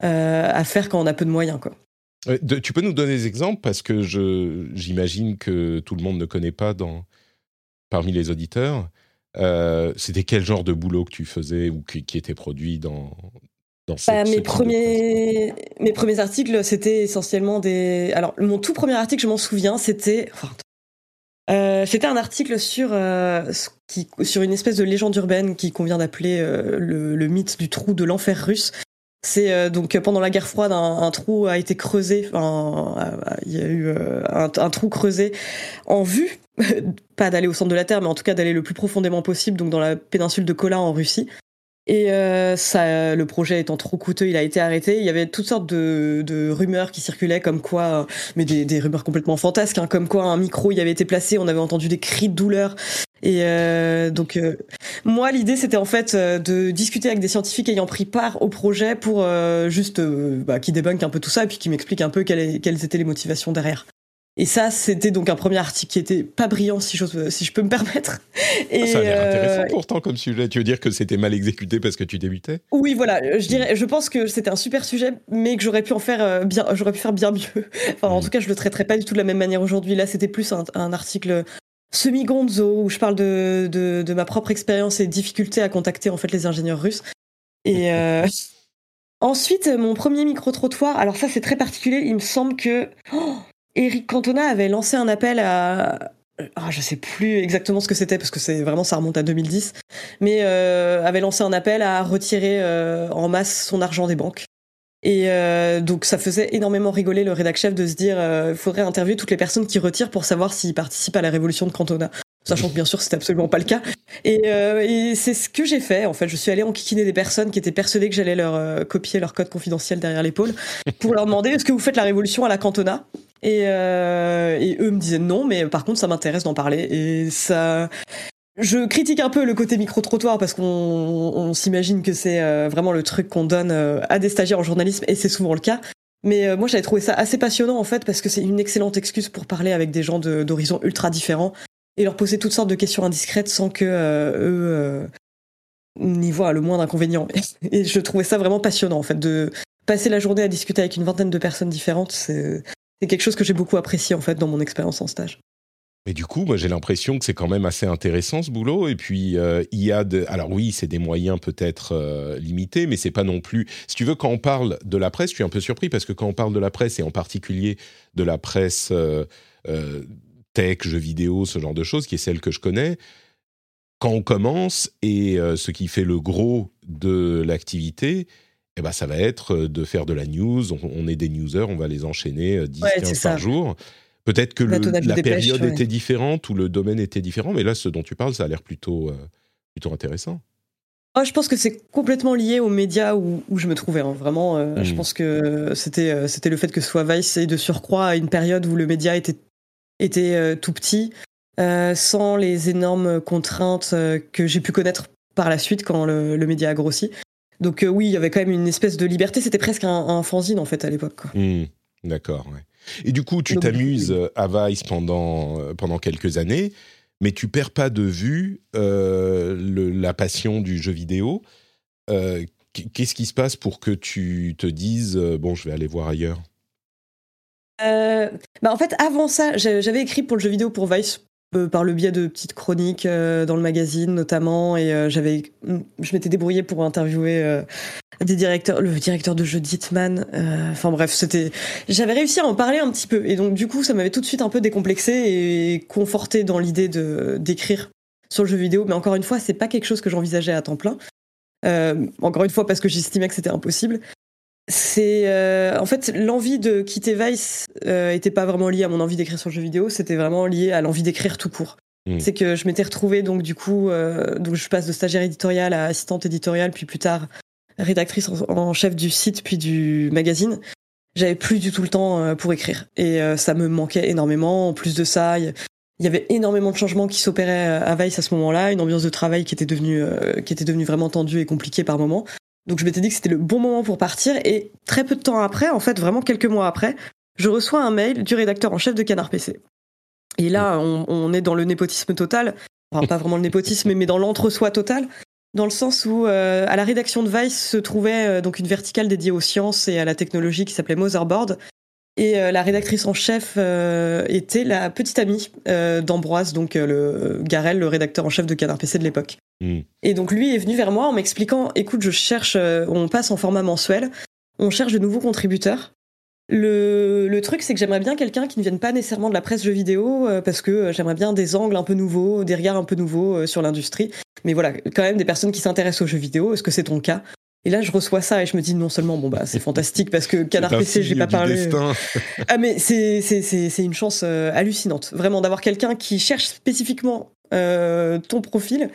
à faire quand on a peu de moyens. Quoi. tu peux nous donner des exemples, parce que j'imagine que tout le monde ne connaît pas dans, parmi les auditeurs. Euh, c'était quel genre de boulot que tu faisais ou qui, était produit dans, dans bah, mes, premiers, mes premiers articles, c'était essentiellement des. Alors, mon tout premier article, je m'en souviens, c'était. Euh, c'était un article sur, euh, qui, sur une espèce de légende urbaine qui convient d'appeler le, le, mythe du trou de l'enfer russe. C'est donc pendant la guerre froide, un, trou a été creusé, enfin, il y a eu un, un, trou creusé en vue [LAUGHS] pas d'aller au centre de la Terre, mais en tout cas d'aller le plus profondément possible, donc dans la péninsule de Kola en Russie. Et euh, ça, le projet étant trop coûteux, il a été arrêté. Il y avait toutes sortes de, rumeurs qui circulaient, comme quoi, mais des, rumeurs complètement fantasques, hein, comme quoi un micro y avait été placé, on avait entendu des cris de douleur. Et euh, donc, euh, moi, l'idée, c'était en fait euh, de discuter avec des scientifiques ayant pris part au projet pour juste bah, qui débunkent un peu tout ça et puis qui m'expliquent un peu quelles, quelles étaient les motivations derrière. Et ça, c'était donc un premier article qui était pas brillant, si, si je peux me permettre. Et ça a l'air intéressant euh, pourtant comme sujet. Tu veux dire que c'était mal exécuté parce que tu débutais? Oui, voilà. Je dirais, je pense que c'était un super sujet, mais que j'aurais pu en faire euh, bien, j'aurais pu faire bien mieux. [LAUGHS] Enfin, en mm. tout cas, je le traiterais pas du tout de la même manière aujourd'hui. Là, c'était plus un, article semi-gonzo où je parle de, de, ma propre expérience et difficulté à contacter en fait les ingénieurs russes. Et [LAUGHS] euh, ensuite, mon premier micro-trottoir. Alors ça, c'est très particulier. Il me semble que oh, Eric Cantona avait lancé un appel à. Ah, je sais plus exactement ce que c'était parce que c'est vraiment ça remonte à 2010, mais euh, avait lancé un appel à retirer euh, en masse son argent des banques. Et euh, donc ça faisait énormément rigoler le rédac chef de se dire il faudrait interviewer toutes les personnes qui retirent pour savoir s'ils participent à la révolution de Cantona. Sachant que bien sûr c'était absolument pas le cas. Et, et c'est ce que j'ai fait. En fait, je suis allée enquiquiner des personnes qui étaient persuadées que j'allais leur copier leur code confidentiel derrière l'épaule pour leur demander est-ce que vous faites la révolution à la Cantona? Et, euh, et eux me disaient non, mais par contre, ça m'intéresse d'en parler. Et ça. Je critique un peu le côté micro-trottoir parce qu'on on, s'imagine que c'est euh, vraiment le truc qu'on donne euh, à des stagiaires en journalisme, et c'est souvent le cas. Mais euh, moi, j'avais trouvé ça assez passionnant en fait parce que c'est une excellente excuse pour parler avec des gens d'horizons ultra différents et leur poser toutes sortes de questions indiscrètes sans que eux n'y voient le moindre inconvénient. [LAUGHS] Et je trouvais ça vraiment passionnant en fait de passer la journée à discuter avec une vingtaine de personnes différentes. C'est quelque chose que j'ai beaucoup apprécié en fait dans mon expérience en stage. Mais du coup, moi j'ai l'impression que c'est quand même assez intéressant ce boulot. Et puis euh, il y a de, alors oui, c'est des moyens peut-être euh, limités, mais c'est pas non plus. Si tu veux, quand on parle de la presse, je suis un peu surpris parce que quand on parle de la presse et en particulier de la presse euh, tech, jeux vidéo, ce genre de choses, qui est celle que je connais, quand on commence et ce qui fait le gros de l'activité, eh ben, ça va être euh, de faire de la news. On, est des newsers, on va les enchaîner 10, euh, 15 par jour. Peut-être que la période était différente ou le domaine était différent, mais là, ce dont tu parles, ça a l'air plutôt, euh, plutôt intéressant. Oh, je pense que c'est complètement lié aux médias où, où je me trouvais. Hein. Vraiment, je hmm. pense que c'était c'était le fait que ce soit Vice et de surcroît à une période où le média était, était tout petit, sans les énormes contraintes que j'ai pu connaître par la suite quand le, le média a grossi. Donc euh, oui, il y avait quand même une espèce de liberté. C'était presque un, fanzine en fait à l'époque. Hmm, d'accord. Et du coup, tu t'amuses à Vice pendant euh, pendant quelques années, mais tu perds pas de vue euh, la passion du jeu vidéo. Qu'est-ce qui se passe pour que tu te dises bon, je vais aller voir ailleurs? Bah en fait, avant ça, j'avais écrit pour le jeu vidéo pour Vice par le biais de petites chroniques dans le magazine notamment, et j'avais, je m'étais débrouillée pour interviewer des directeurs, le directeur de jeu d'Hitman. Enfin bref, c'était, j'avais réussi à en parler un petit peu, et donc du coup, ça m'avait tout de suite un peu décomplexé et conforté dans l'idée de d'écrire sur le jeu vidéo. Mais encore une fois, c'est pas quelque chose que j'envisageais à temps plein. encore une fois parce que j'estimais que c'était impossible c'est euh, en fait l'envie de quitter Vice euh, était pas vraiment liée à mon envie d'écrire sur le jeu vidéo, c'était vraiment lié à l'envie d'écrire tout court. Hmm. C'est que je m'étais retrouvée donc du coup, euh, donc je passe de stagiaire éditoriale à assistante éditoriale, puis plus tard rédactrice en, chef du site puis du magazine. J'avais plus du tout le temps pour écrire et ça me manquait énormément. En plus de ça, il y avait énormément de changements qui s'opéraient à Vice à ce moment-là, une ambiance de travail qui était devenue qui était devenue vraiment tendue et compliquée par moments. Donc je m'étais dit que c'était le bon moment pour partir et très peu de temps après, en fait vraiment quelques mois après, je reçois un mail du rédacteur en chef de Canard PC. Et là, on, est dans le népotisme total. Enfin, pas vraiment le népotisme, mais dans l'entre-soi total. Dans le sens où, euh, à la rédaction de Vice se trouvait euh, donc une verticale dédiée aux sciences et à la technologie qui s'appelait Motherboard. Et euh, la rédactrice en chef était la petite amie d'Ambroise, donc le Garel, le rédacteur en chef de Canard PC de l'époque. Et donc lui est venu vers moi en m'expliquant, écoute, je cherche, euh, on passe en format mensuel, on cherche de nouveaux contributeurs. Le, le truc, c'est que j'aimerais bien quelqu'un qui ne vienne pas nécessairement de la presse jeux vidéo, euh, parce que euh, j'aimerais bien des angles un peu nouveaux, des regards un peu nouveaux sur l'industrie. Mais voilà, quand même des personnes qui s'intéressent aux jeux vidéo. Est-ce que c'est ton cas? Et là, je reçois ça et je me dis non seulement bon bah c'est fantastique parce que Canard PC, j'ai pas parlé. [LAUGHS] ah mais c'est c'est c'est une chance hallucinante, vraiment d'avoir quelqu'un qui cherche spécifiquement ton profil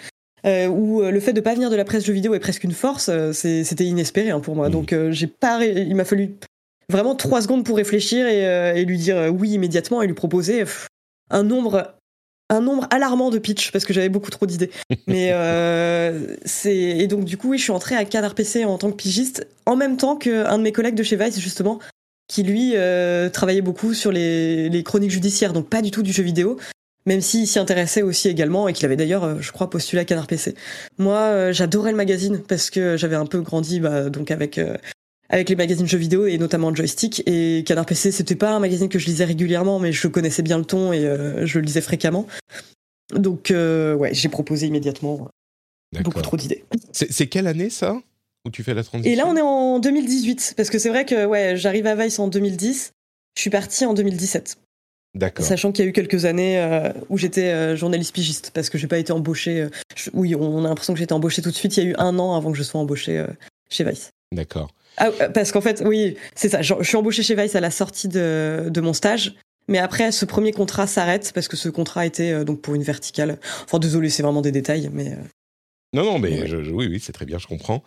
euh, où euh, le fait de pas venir de la presse jeux vidéo est presque une force, euh, c'était inespéré hein, pour moi. Mmh. Donc j'ai pas, il m'a fallu vraiment trois secondes pour réfléchir et, lui dire oui immédiatement et lui proposer un nombre un nombre alarmant de pitch parce que j'avais beaucoup trop d'idées. [LAUGHS] Mais c'est et donc du coup oui, je suis entrée à Canard PC en tant que pigiste en même temps qu'un de mes collègues de chez Vice justement qui lui travaillait beaucoup sur les, les, chroniques judiciaires, donc pas du tout du jeu vidéo, même s'il s'y intéressait aussi également et qu'il avait d'ailleurs, euh, je crois, postulé à Canard PC. Moi, euh, j'adorais le magazine parce que j'avais un peu grandi bah, donc avec euh, avec les magazines jeux vidéo et notamment Joystick. Et Canard PC c'était pas un magazine que je lisais régulièrement mais je connaissais bien le ton et je le lisais fréquemment. Donc ouais j'ai proposé immédiatement beaucoup trop d'idées. C'est quelle année ça? Où tu fais la transition? Et là on est en 2018 parce que c'est vrai que ouais j'arrive à Vice en 2010 je suis parti en 2017 Sachant qu'il y a eu quelques années euh, où j'étais euh, journaliste pigiste, parce que j'ai pas été embauché. Euh, oui, on a l'impression que j'étais embauché tout de suite. Il y a eu un an avant que je sois embauché chez Vice. D'accord. Ah, parce qu'en fait, oui, c'est ça. Je, suis embauché chez Vice à la sortie de, de mon stage. Mais après, ce premier contrat s'arrête parce que ce contrat était donc pour une verticale. Enfin, désolé, c'est vraiment des détails, mais. Non, non, mais oui, oui, c'est très bien, je comprends.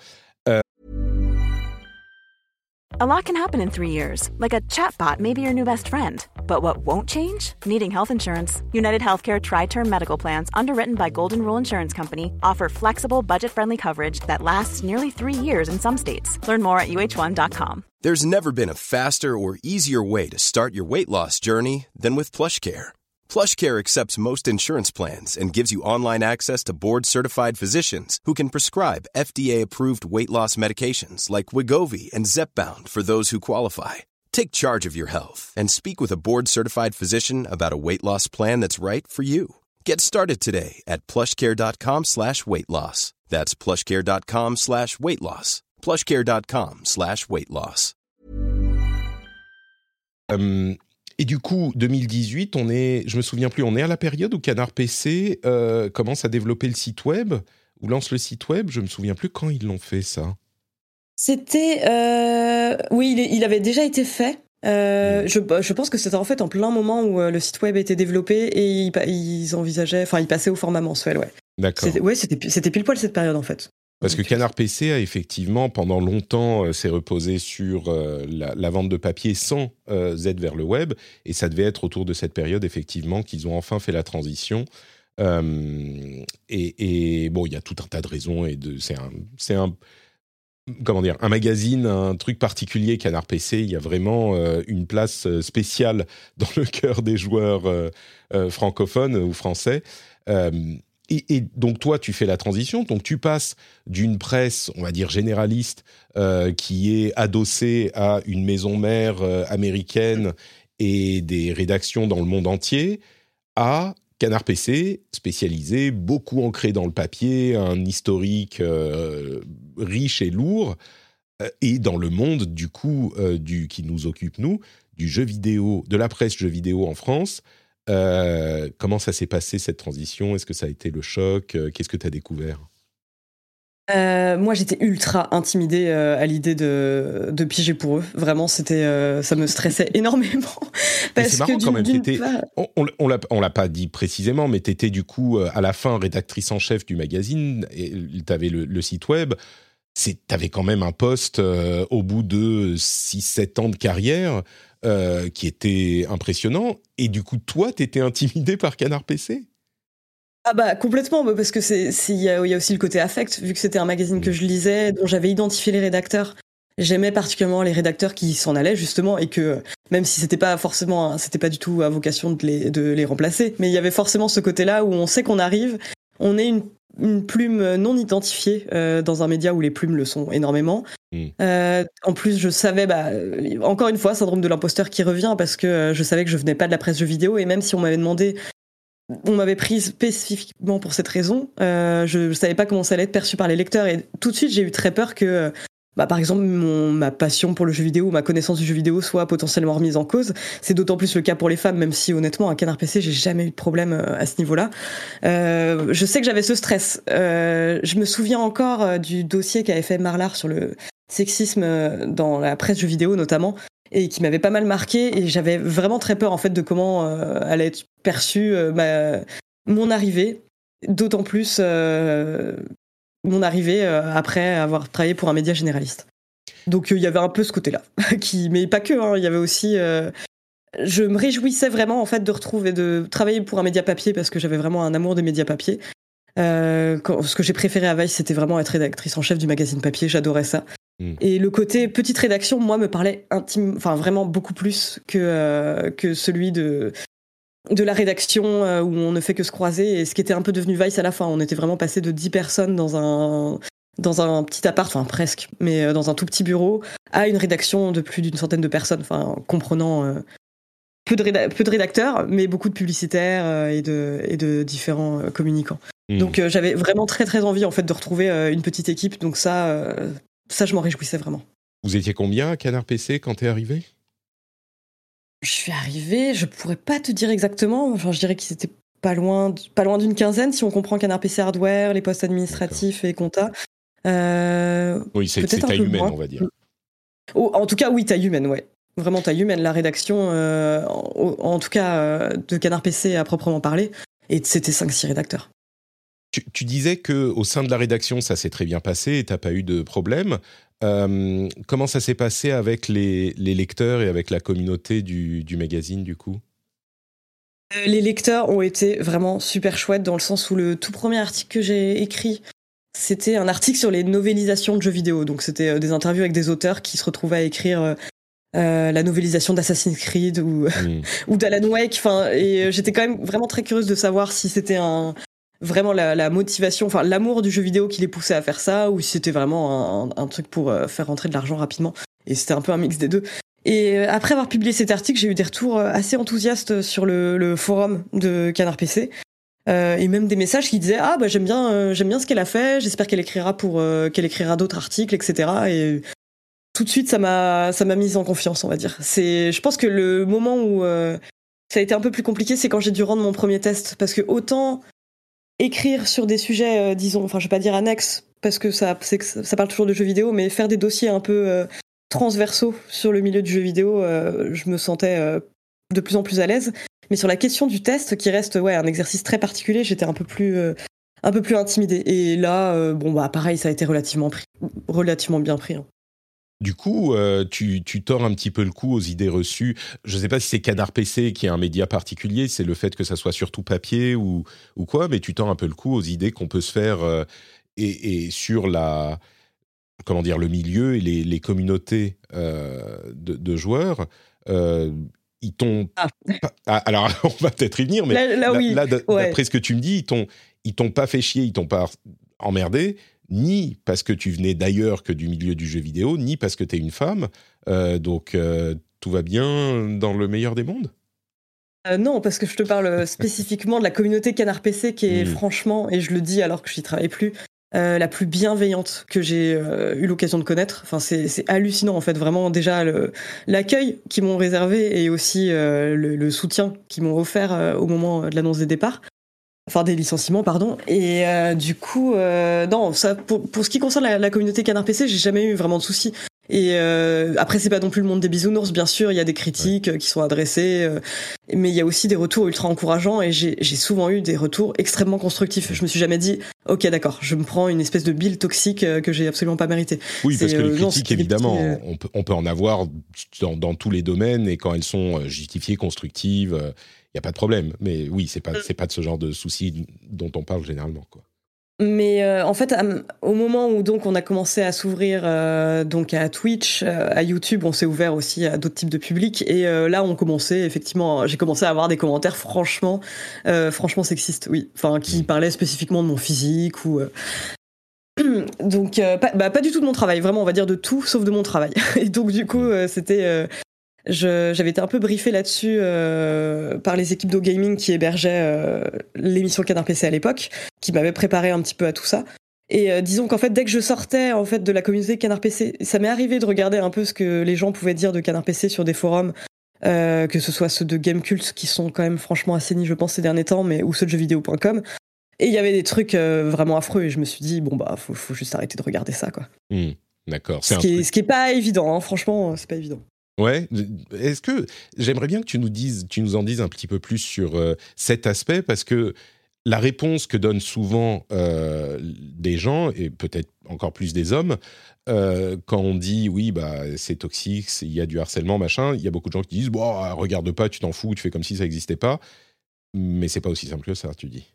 A lot can happen in three years, like a chatbot may be your new best friend. But what won't change? Needing health insurance. United Healthcare Tri Term Medical Plans, underwritten by Golden Rule Insurance Company, offer flexible, budget friendly coverage that lasts nearly three years in some states. Learn more at uh1.com. There's never been a faster or easier way to start your weight loss journey than with PlushCare. PlushCare accepts most insurance plans and gives you online access to board certified physicians who can prescribe FDA approved weight loss medications like Wigovi and Zepbound for those who qualify. Take charge of your health and speak with a board certified physician about a weight loss plan that's right for you. Get started today at plushcare.com slash weight loss. That's plushcare.com slash weight loss. Plushcare.com slash weight loss. Um, Et du coup, 2018, on est, je me souviens plus, on est à la période où Canard PC euh, commence à développer le site web, ou lance le site web. Je me souviens plus quand ils l'ont fait ça. C'était, euh, oui, il, avait déjà été fait. Euh, je, bah, je, pense que c'était en fait en plein moment où le site web était développé et ils, envisageaient, enfin, ils passaient au format mensuel, ouais. D'accord. Ouais, c'était pile poil cette période en fait. Parce que Canard PC a effectivement, pendant longtemps, euh, s'est reposé sur euh, la, vente de papier sans euh, Z vers le web, et ça devait être autour de cette période, effectivement, qu'ils ont enfin fait la transition. et, bon, il y a tout un tas de raisons, et c'est un, c'est un, comment dire, un magazine, un truc particulier, Canard PC. Il y a vraiment une place spéciale [LAUGHS] dans le cœur des joueurs francophones ou français et, donc toi, tu fais la transition, donc tu passes d'une presse, on va dire généraliste, euh, qui est adossée à une maison mère euh, américaine et des rédactions dans le monde entier, à Canard PC, spécialisé, beaucoup ancré dans le papier, un historique euh, riche et lourd, euh, et dans le monde du coup euh, du qui nous occupe nous, du jeu vidéo, de la presse jeu vidéo en France. comment ça s'est passé cette transition? Est-ce que ça a été le choc? Qu'est-ce que tu as découvert? Euh, moi, j'étais ultra intimidée euh, à l'idée de, de piger pour eux. Vraiment, c'était, euh, ça me stressait [LAUGHS] énormement. c'est marrant quand même. on, on, l'a pas dit précisément, mais tu étais du coup à la fin rédactrice en chef du magazine. Et tu avais le, site web. Tu avais quand même un poste au bout de 6-7 ans de carrière qui était impressionnant. Et du coup, toi, tu étais intimidé par Canard PC ah bah complètement, bah, parce que c'est il y, a aussi le côté affect, vu que c'était un magazine que je lisais, dont j'avais identifié les rédacteurs. J'aimais particulièrement les rédacteurs qui s'en allaient justement et que même si c'était pas forcément, c'était pas du tout à vocation de les, de les remplacer, mais il y avait forcément ce côté-là où on sait qu'on arrive, on est une, une plume non identifiée euh, dans un média où les plumes le sont énormément. Euh, en plus, je savais, bah, encore une fois, syndrome de l'imposteur qui revient parce que euh, je savais que je venais pas de la presse jeux vidéo et même si on m'avait demandé on m'avait prise spécifiquement pour cette raison. Euh, je ne savais pas comment ça allait être perçu par les lecteurs et tout de suite j'ai eu très peur que, euh, bah, par exemple, ma passion pour le jeu vidéo ma connaissance du jeu vidéo soit potentiellement remise en cause. C'est d'autant plus le cas pour les femmes, même si honnêtement à Canard PC j'ai jamais eu de problème euh, à ce niveau-là. je sais que j'avais ce stress. je me souviens encore du dossier qu'avait fait Marlar sur le sexisme dans la presse jeu vidéo notamment et qui m'avait pas mal marqué et j'avais vraiment très peur en fait de comment euh, allait être perçue euh, mon arrivée d'autant plus euh, mon arrivée après avoir travaillé pour un média généraliste donc il y avait un peu ce côté là [LAUGHS] qui mais pas que hein, il y avait aussi je me réjouissais vraiment en fait de retrouver de travailler pour un média papier parce que j'avais vraiment un amour des médias papier ce que j'ai préféré à Vice, c'était vraiment être rédactrice en chef du magazine papier. J'adorais ça. Mm. Et le côté petite rédaction, moi, me parlait intime, enfin vraiment beaucoup plus que euh, que celui de de la rédaction euh, où on ne fait que se croiser et ce qui était un peu devenu Vice à la fin. On était vraiment passé de 10 personnes dans un dans un petit appart, enfin presque, mais euh, dans un tout petit bureau, à une rédaction de plus d'une centaine de personnes, enfin comprenant peu, de peu de rédacteurs, mais beaucoup de publicitaires et de et de différents communicants. Mm. Donc j'avais vraiment très très envie en fait de retrouver une petite équipe. Donc ça, ça, je m'en réjouissais vraiment. Vous étiez combien à Canard PC quand t'es arrivé? Je suis arrivé, je pourrais pas te dire exactement. Enfin, je dirais qu'ils étaient pas loin, pas loin d'une quinzaine si on comprend Canard PC Hardware, les postes administratifs et compta. Euh, oui, c'est taille humaine, on va dire. Oh, en tout cas, oui, taille humaine, ouais. Vraiment taille humaine. La rédaction, euh, en, tout cas, euh, de Canard PC à proprement parler, et c'était 5-6 rédacteurs. Tu, disais que au sein de la rédaction, ça s'est très bien passé et tu n'as pas eu de problème. Euh, comment ça s'est passé avec les, lecteurs et avec la communauté du, magazine, du coup? Euh, Les lecteurs ont été vraiment super chouettes dans le sens où le tout premier article que j'ai écrit, c'était un article sur les novélisations de jeux vidéo. Donc c'était euh, des interviews avec des auteurs qui se retrouvaient à écrire la novélisation d'Assassin's Creed ou, hmm. [LAUGHS] ou d'Alan Wake. Enfin, et j'étais quand même vraiment très curieuse de savoir si c'était un, vraiment la, motivation, enfin l'amour du jeu vidéo qui les poussait à faire ça, ou si c'était vraiment un, truc pour euh, faire rentrer de l'argent rapidement. Et c'était un peu un mix des deux. Et euh, après avoir publié cet article, j'ai eu des retours euh, assez enthousiastes sur le, forum de Canard PC. et même des messages qui disaient ah bah j'aime bien j'aime bien ce qu'elle a fait j'espère qu'elle écrira pour qu'elle écrira d'autres articles etc et tout de suite ça m'a ça m'a mise en confiance on va dire c'est je pense que le moment où ça a été un peu plus compliqué c'est quand j'ai dû rendre mon premier test parce que autant écrire sur des sujets, euh, disons, enfin je vais pas dire annexes, parce que ça, parle toujours de jeux vidéo, mais faire des dossiers un peu euh, transversaux sur le milieu du jeu vidéo, euh, je me sentais de plus en plus à l'aise. Mais sur la question du test, qui reste ouais un exercice très particulier, j'étais un peu plus un peu plus intimidée. Et là, bon bah pareil, ça a été relativement bien pris. Hein. Du coup, euh, tu, tu tords un petit peu le coup aux idées reçues. Je ne sais pas si c'est Canard PC qui est un média particulier, c'est le fait que ça soit surtout papier ou, ou quoi, mais tu tords un peu le coup aux idées qu'on peut se faire euh, et, sur la comment dire le milieu et les, communautés euh, de, joueurs. ils t'ont ah. ah. alors [LAUGHS] on va peut-être y venir, mais là, d'après ce que tu me dis, ils t'ont ils t'ont pas fait chier, ils t'ont pas emmerdé, ni parce que tu venais d'ailleurs que du milieu du jeu vidéo, ni parce que tu es une femme. Euh, donc euh, tout va bien dans le meilleur des mondes? Euh, non, parce que je te parle spécifiquement de la communauté Canard PC qui est Mm. franchement, et je le dis alors que je n'y travaille plus, euh, la plus bienveillante que j'ai euh, eu l'occasion de connaître. Enfin, c'est hallucinant en fait, vraiment déjà l'accueil qu'ils m'ont réservé et aussi le, le soutien qu'ils m'ont offert au moment de l'annonce des départs. Enfin, des licenciements, pardon. Et euh, du coup, euh, non, ça, pour, pour ce qui concerne la, la communauté Canard PC, j'ai jamais eu vraiment de soucis. Et euh, après, c'est pas non plus le monde des bisounours, bien sûr. Il y a des critiques euh, qui sont adressées, mais il y a aussi des retours ultra encourageants. Et j'ai souvent eu des retours extrêmement constructifs. Je me suis jamais dit, ok, d'accord, je me prends une espèce de bile toxique que j'ai absolument pas mérité. Oui, parce que les non, critiques, des évidemment, petits, on, peut, on peut en avoir dans, dans tous les domaines et quand elles sont justifiées, constructives, il n'y a pas de problème. Mais oui, c'est pas, c'est pas de ce genre de soucis dont on parle généralement. Quoi. Mais euh, en fait, au moment où donc on a commencé à s'ouvrir euh, donc à Twitch, euh, à YouTube, on s'est ouvert aussi à d'autres types de publics. Et euh, là, on commençait effectivement, j'ai commencé à avoir des commentaires franchement, euh, franchement sexistes, oui, enfin qui parlaient spécifiquement de mon physique ou. euh, [CLEARS THROAT] Donc euh, pas, bah, pas du tout de mon travail, vraiment on va dire de tout sauf de mon travail. [LAUGHS] Et donc du coup euh, c'était, euh, j'avais été un peu briefé là-dessus euh, par les équipes d'O Gaming qui hébergeaient euh, l'émission Canard PC à l'époque qui m'avait préparé un petit peu à tout ça. Et euh, disons qu'en fait, dès que je sortais en fait de la communauté Canard PC, ça m'est arrivé de regarder un peu ce que les gens pouvaient dire de Canard PC sur des forums, que ce soit ceux de Gamecult qui sont quand même franchement assainis, je pense, ces derniers temps, mais ou ceux de jeuxvideo.com. Et il y avait des trucs vraiment affreux et je me suis dit bon bah faut, faut juste arrêter de regarder ça quoi. Hmm, D'accord. Ce ce qui est pas évident, hein, franchement, c'est pas évident. Ouais. Est-ce que j'aimerais bien que tu nous dises, tu nous en dises un petit peu plus sur euh, cet aspect parce que la réponse que donnent souvent euh, des gens et peut-être encore plus des hommes euh, quand on dit oui bah c'est toxique, il y a du harcèlement machin, il y a beaucoup de gens qui disent bon regarde pas, tu t'en fous, tu fais comme si ça n'existait pas, mais c'est pas aussi simple que ça, tu dis.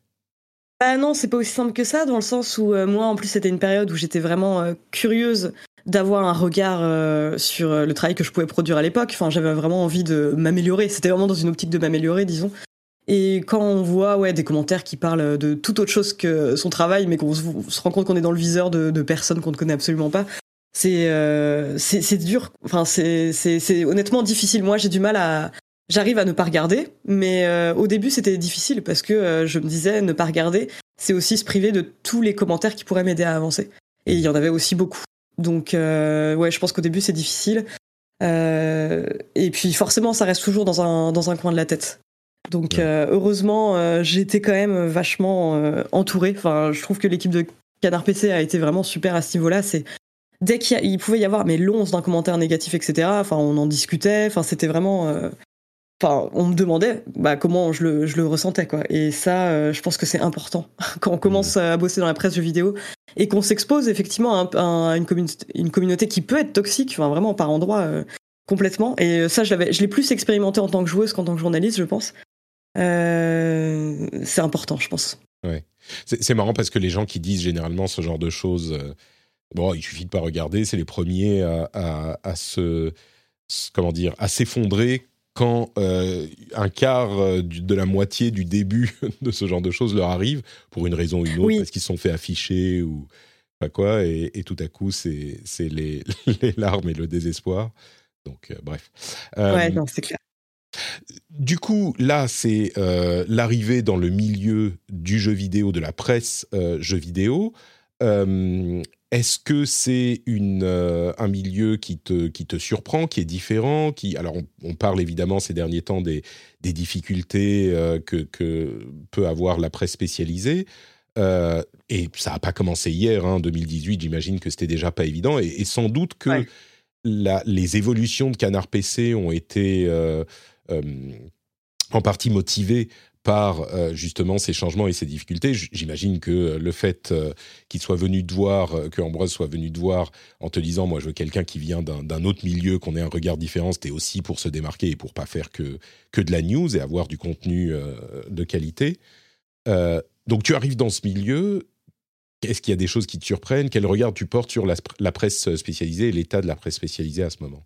Bah non, c'est pas aussi simple que ça, dans le sens où moi, en plus, c'était une période où j'étais vraiment curieuse d'avoir un regard euh, sur euh, le travail que je pouvais produire à l'époque. Enfin, j'avais vraiment envie de m'améliorer. C'était vraiment dans une optique de m'améliorer, disons. Et quand on voit ouais, des commentaires qui parlent de toute autre chose que son travail, mais qu'on se, rend compte qu'on est dans le viseur de, de personnes qu'on ne connaît absolument pas, c'est euh, c'est dur. Enfin, c'est honnêtement difficile. Moi, j'ai du mal à, J'arrive à ne pas regarder, mais euh, au début c'était difficile parce que euh, je me disais ne pas regarder, c'est aussi se priver de tous les commentaires qui pourraient m'aider à avancer. Et il y en avait aussi beaucoup. Donc euh, ouais, je pense qu'au début c'est difficile. Euh, et puis forcément ça reste toujours dans un, dans un coin de la tête. Donc Ouais. euh, heureusement été quand même vachement entourée. Enfin je trouve que l'équipe de Canard PC a été vraiment super à ce niveau-là. C'est dès qu'il pouvait y avoir mais l'once d'un commentaire négatif etc. Enfin on en discutait. Enfin c'était vraiment Enfin, on me demandait bah, comment je le, je le ressentais, quoi. Et ça, euh, je pense que c'est important [LAUGHS] quand on commence à bosser dans la presse jeux vidéo et qu'on s'expose effectivement à, un- à une, communauté, une communauté qui peut être toxique, enfin vraiment par endroits euh, complètement. Et euh, ça, je l'avais, je l'ai plus expérimenté en tant que joueuse qu'en tant que journaliste, je pense. Euh, c'est important, je pense. C'est c'est marrant parce que les gens qui disent généralement ce genre de choses, bon, il suffit de pas regarder, c'est les premiers à, à- à se, comment dire, à s'effondrer quand euh, un quart euh, du- de la moitié du début [LAUGHS] de ce genre de choses leur arrive pour une raison ou une autre, Oui. parce qu'ils se sont fait afficher ou pas quoi, et, et tout à coup c'est c'est les, [LAUGHS] les larmes et le désespoir. Donc euh, bref. Euh, ouais, non, c'est clair. du coup, là, c'est l'arrivée dans le milieu du jeu vidéo, de la presse jeu vidéo. Euh, Est-ce que c'est euh, un milieu qui te, qui te surprend, qui est différent qui, Alors, on, on parle évidemment ces derniers temps des, des difficultés euh, que, que peut avoir la presse spécialisée. Euh, et ça n'a pas commencé hier, hein, 2018, j'imagine que c'était déjà pas évident. Et, et sans doute que Ouais. la- les évolutions de Canard PC ont été en partie motivées par euh, justement ces changements et ces difficultés. J'imagine que euh, le fait euh, qu'il soit venu te voir, que Ambrose soit venu te voir en te disant, moi je veux quelqu'un qui vient d'un autre milieu, qu'on ait un regard différent, c'était aussi pour se démarquer et pour pas faire que, que de la news et avoir du contenu de qualité. Donc tu arrives dans ce milieu, est-ce qu'il y a des choses qui te surprennent? Quel regard tu portes sur la, la presse spécialisée et l'état de la presse spécialisée à ce moment?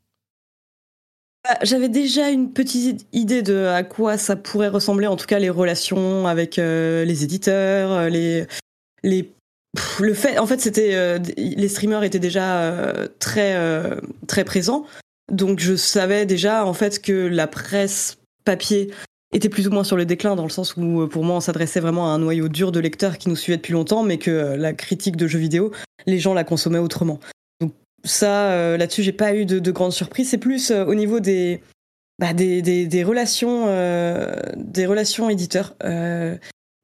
J'avais déjà une petite idée de à quoi ça pourrait ressembler, en tout cas les relations avec euh, les éditeurs, euh, les le fait, en fait, c'était euh, les streamers étaient déjà très très présents, donc je savais déjà en fait que la presse papier était plus ou moins sur le déclin dans le sens où pour moi on s'adressait vraiment à un noyau dur de lecteurs qui nous suivaient depuis longtemps, mais que la critique de jeux vidéo, les gens la consommaient autrement. Ça, là-dessus, j'ai pas eu de, de grandes surprises. C'est plus au niveau des, bah, des, des, des, relations, des relations éditeurs.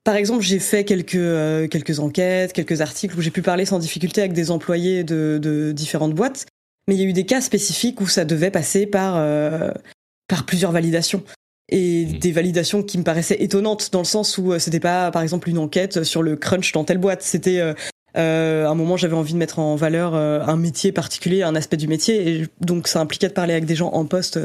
Par exemple, j'ai fait quelques, euh, quelques enquêtes, quelques articles où j'ai pu parler sans difficulté avec des employés de, de, différentes boîtes, mais il y a eu des cas spécifiques où ça devait passer par, euh, par plusieurs validations. Et mmh. des validations qui me paraissaient étonnantes dans le sens où euh, c'était pas, par exemple, une enquête sur le crunch dans telle boîte. C'était euh, un moment, j'avais envie de mettre en valeur un métier particulier, un aspect du métier, et donc ça impliquait de parler avec des gens en poste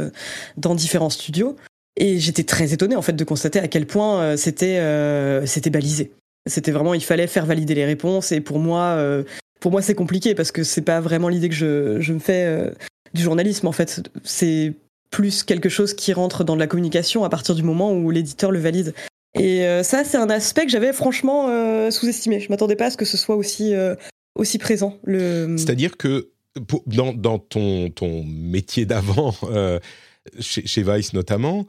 dans différents studios. Et j'étais très étonnée en fait de constater à quel point euh, c'était euh, c'était balisé. C'était vraiment il fallait faire valider les réponses et pour moi euh, pour moi c'est compliqué parce que c'est pas vraiment l'idée que je, je me fais du journalisme en fait. C'est plus quelque chose qui rentre dans la communication à partir du moment où l'éditeur le valide. Et ça c'est un aspect que j'avais franchement sous-estimé. Je m'attendais pas à ce que ce soit aussi aussi présent. Le... C'est-à-dire que dans, dans ton, ton métier d'avant, [LAUGHS] chez, chez, Vice notamment,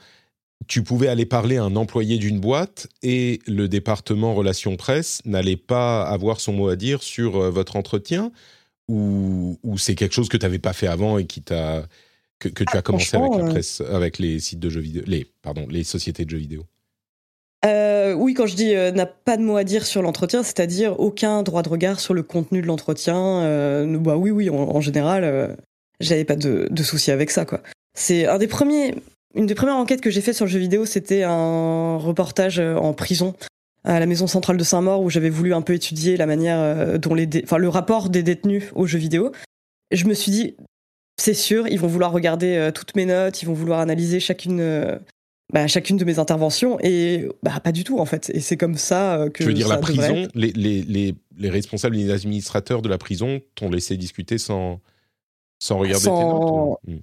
tu pouvais aller parler à un employé d'une boîte et le département relations presse n'allait pas avoir son mot à dire sur euh, votre entretien ou, ou c'est quelque chose que tu n'avais pas fait avant et qui t'a que, que, tu as ah, commencé avec la euh, presse, avec les sites de jeux vidéo, les pardon, les sociétés de jeux vidéo? Euh, oui, quand je dis n'a pas de mot à dire sur l'entretien, c'est-à-dire aucun droit de regard sur le contenu de l'entretien. bah oui, oui, en, général, j'avais pas de, de souci avec ça, quoi. C'est un des premiers, une des premières enquêtes que j'ai fait sur le jeu vidéo, c'était un reportage euh, en prison à la maison centrale de Saint-Maur où j'avais voulu un peu étudier la manière euh, dont les, enfin le rapport des détenus aux jeux vidéo. Je me suis dit, c'est sûr, ils vont vouloir regarder euh, toutes mes notes, ils vont vouloir analyser chacune, bah, chacune de mes interventions et bah pas du tout en fait. Et c'est comme ça que. Tu veux dire la prison, les, les, les, les, responsables, les administrateurs de la prison t'ont laissé discuter sans sans regarder tes notes. Hmm.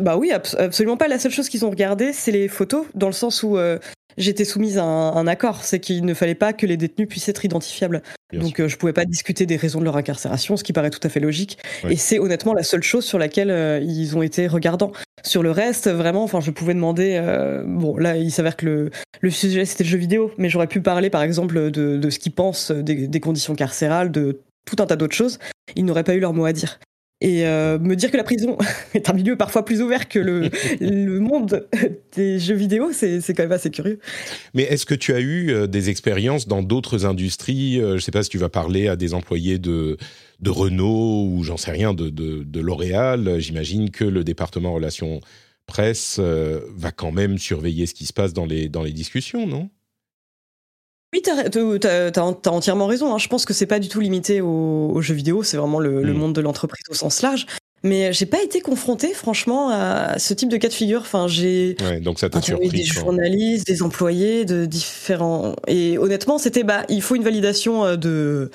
Bah oui, absolument pas. La seule chose qu'ils ont regardé, c'est les photos, dans le sens où euh, j'étais soumise à un, accord. C'est qu'il ne fallait pas que les détenus puissent être identifiables. Donc euh, je pouvais pas discuter des raisons de leur incarcération, ce qui paraît tout à fait logique. Et c'est honnêtement la seule chose sur laquelle euh, ils ont été regardants. Sur le reste, vraiment, enfin, je pouvais demander. bon, là, il s'avère que le, le sujet c'était le jeu vidéo, mais j'aurais pu parler, par exemple, de, de ce qu'ils pensent des, des conditions carcérales, de tout un tas d'autres choses. Ils n'auraient pas eu leur mot à dire. Et euh, me dire que la prison [LAUGHS] est un milieu parfois plus ouvert que le, [LAUGHS] le monde des jeux vidéo, c'est quand même assez curieux. Mais est-ce que tu as eu euh, des expériences dans d'autres industries euh, Je ne sais pas si tu vas parler à des employés de, de Renault ou j'en sais rien, de, de, de L'Oréal. J'imagine que le département relations presse va quand même surveiller ce qui se passe dans les, dans les discussions, non? Oui, t'as as, entièrement raison. Hein. Je pense que c'est pas du tout limité aux, jeux vidéo, c'est vraiment le, mm. monde de l'entreprise au sens large. Mais j'ai pas été confronté, franchement, à ce type de cas de figure. Enfin, j'ai ouais, donc ça interviewé des journalistes, des employés de différents. Et honnêtement, c'était bah, il faut une validation euh, de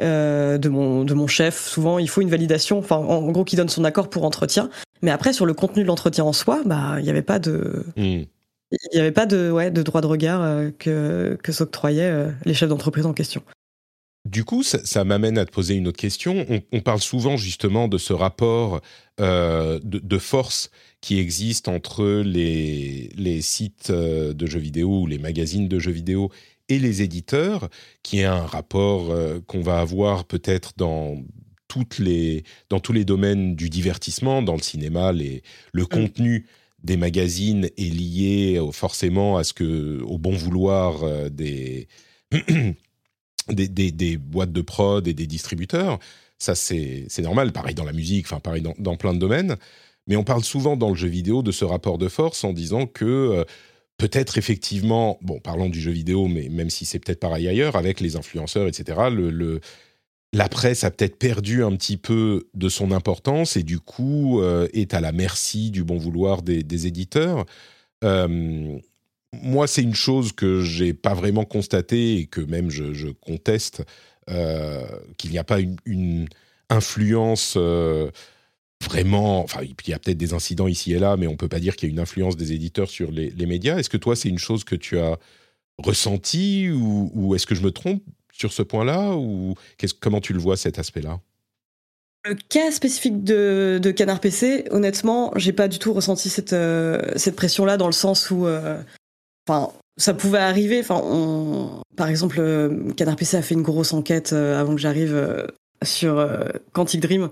euh, de mon de mon chef. Souvent, il faut une validation. Enfin, en gros, qui donne son accord pour entretien. Mais après, sur le contenu de l'entretien en soi, bah, il n'y avait pas de. Mm. Il n'y avait pas de, ouais, de droit de regard euh, que, que s'octroyaient euh, les chefs d'entreprise en question. Du coup, ça, m'amène à te poser une autre question. On, parle souvent justement de ce rapport euh, de, force qui existe entre les, les sites de jeux vidéo ou les magazines de jeux vidéo et les éditeurs, qui est un rapport qu'on va avoir peut-être dans toutes les dans tous les domaines du divertissement, dans le cinéma, les, le mm. contenu des magazines est lié forcément à ce que, au bon vouloir euh, [CLEARS THROAT] des, des, boîtes de prod et des distributeurs. Ça, c'est normal. Pareil dans la musique, enfin, pareil dans, plein de domaines. Mais on parle souvent dans le jeu vidéo de ce rapport de force en disant que euh, peut-être effectivement, bon, parlons du jeu vidéo, mais même si c'est peut-être pareil ailleurs, avec les influenceurs, etc., le la presse a peut-être perdu un petit peu de son importance et du coup euh, est à la merci du bon vouloir des, éditeurs. Euh, moi, c'est une chose que j'ai pas vraiment constatée et que même je, conteste euh, qu'il n'y a pas une, influence vraiment. Enfin, il y a peut-être des incidents ici et là, mais on peut pas dire qu'il y a une influence des éditeurs sur les, médias. Est-ce que toi, c'est une chose que tu as ressenti ou est-ce que je me trompe? Sur ce point-là ou comment tu le vois cet aspect-là? Le cas spécifique de, Canard PC, honnêtement, j'ai pas du tout ressenti cette, euh, pression-là dans le sens où, euh, enfin, ça pouvait arriver. Enfin, par exemple, Canard PC a fait une grosse enquête avant que j'arrive sur Quantic Dream.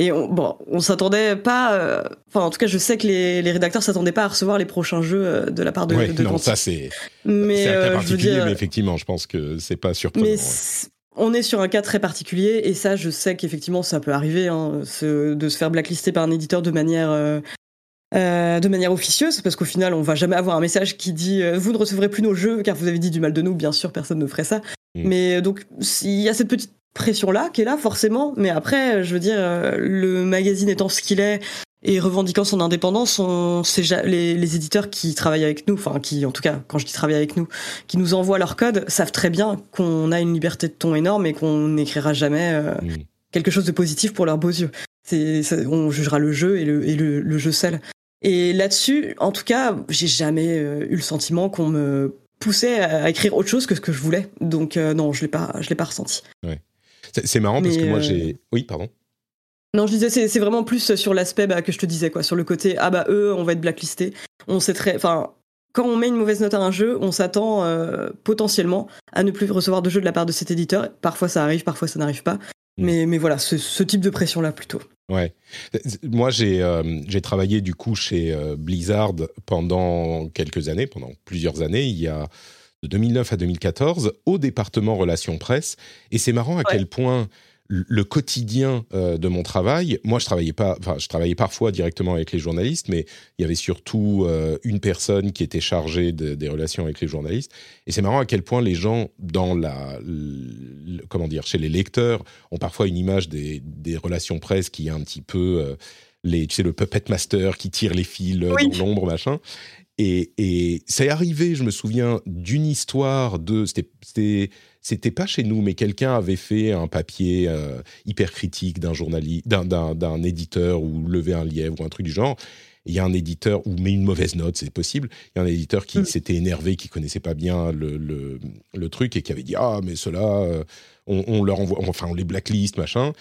Et on, bon, on s'attendait pas. Enfin, en tout cas, je sais que les, les rédacteurs s'attendaient pas à recevoir les prochains jeux de la part de. Ouais, de non, Quantic. ça c'est. Mais c'est un cas euh, particulier, dire, mais effectivement, je pense que c'est pas surprenant. mais ouais. on est sur un cas très particulier et ça, je sais qu'effectivement, ça peut arriver hein, ce- de se faire blacklister par un éditeur de manière euh, euh, de manière officieuse, parce qu'au final, on va jamais avoir un message qui dit euh, vous ne recevrez plus nos jeux car vous avez dit du mal de nous. Bien sûr, personne ne ferait ça. Mm. Mais euh, donc, il y a cette petite pression là qui est là forcément. Mais après, je veux dire, euh, le magazine étant ce qu'il est. Et revendiquant son indépendance, on, les, les éditeurs qui travaillent avec nous, enfin qui, en tout cas, quand je dis travaillent avec nous, qui nous envoient leur code, savent très bien qu'on a une liberté de ton énorme et qu'on n'écrira jamais euh, quelque chose de positif pour leurs beaux yeux. C'est, on jugera le jeu et le, et le, le jeu seul. Et là-dessus, en tout cas, j'ai jamais euh, eu le sentiment qu'on me poussait à écrire autre chose que ce que je voulais. Donc euh, non, je l'ai pas, je l'ai pas ressenti. C'est marrant parce Mais, que moi euh, j'ai. Oui, pardon. Non, je disais, c'est, c'est vraiment plus sur l'aspect bah, que je te disais, quoi, sur le côté ah bah eux, on va être blacklistés. On sait très, enfin, quand on met une mauvaise note à un jeu, on s'attend euh, potentiellement à ne plus recevoir de jeu de la part de cet éditeur. Parfois ça arrive, parfois ça n'arrive pas. Mm. Mais, mais voilà, ce, ce type de pression là plutôt. Ouais. Moi, j'ai euh, j'ai travaillé du coup chez euh, Blizzard pendant quelques années, pendant plusieurs années. Il y a de 2009 à 2014 au département relations presse. Et c'est marrant à Ouais. quel point le quotidien euh, de mon travail. Moi, je travaillais pas. Enfin, je travaillais parfois directement avec les journalistes, mais il y avait surtout euh, une personne qui était chargée de- des relations avec les journalistes. Et c'est marrant à quel point les gens dans la, comment dire, chez les lecteurs ont parfois une image des, des relations presse qui est un petit peu euh, les, tu sais, le puppet master qui tire les fils Oui. dans l'ombre, machin. Et, et c'est arrivé, je me souviens d'une histoire de, c'était, c'était, c'était pas chez nous, mais quelqu'un avait fait un papier euh, hyper critique d'un journaliste, d'un, éditeur ou lever un lièvre ou un truc du genre. Il y a un éditeur ou met une mauvaise note, c'est possible. Il y a un éditeur qui Mm. s'était énervé, qui connaissait pas bien le, le, le truc et qui avait dit ah mais cela, euh, on, on leur envoie, enfin on les blacklist machin.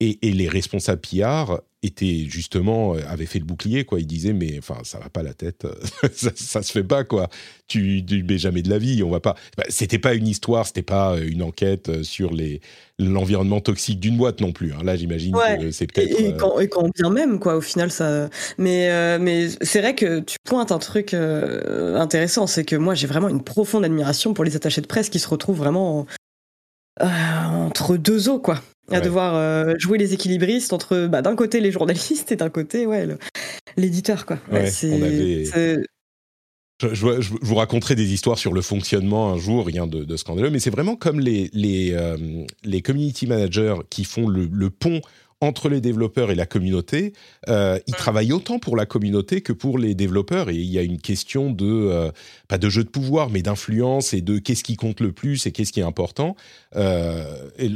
Et, et les responsables PR étaient justement euh, avaient fait le bouclier quoi. Ils disaient mais enfin ça va pas la tête, [LAUGHS] ça, ça se fait pas quoi. Tu, tu mets jamais de la vie, on va pas. Bah, c'était pas une histoire, c'était pas euh, une enquête euh, sur les l'environnement toxique d'une boîte non plus. hein. Là j'imagine Ouais. que c'est Et, peut-être. et euh, quand, et quand bien même, quoi, au final, ça. Mais, euh, mais c'est vrai que tu pointes un truc euh, intéressant, c'est que moi, j'ai vraiment une profonde admiration pour les attachés de presse qui se retrouvent vraiment en- euh, entre deux eaux, quoi. À Ouais. devoir euh, jouer les équilibristes entre, bah, d'un côté, les journalistes et d'un côté, ouais, l'éditeur, quoi. Ouais, c'est- Je, je- je vous raconterai des histoires sur le fonctionnement un jour, rien de, de scandaleux, mais c'est vraiment comme les, les, euh, les community managers qui font le, le pont entre les développeurs et la communauté. Euh, ils travaillent autant pour la communauté que pour les développeurs, et il y a une question de, euh, pas de jeu de pouvoir, mais d'influence et de qu'est-ce qui compte le plus et qu'est-ce qui est important, euh, et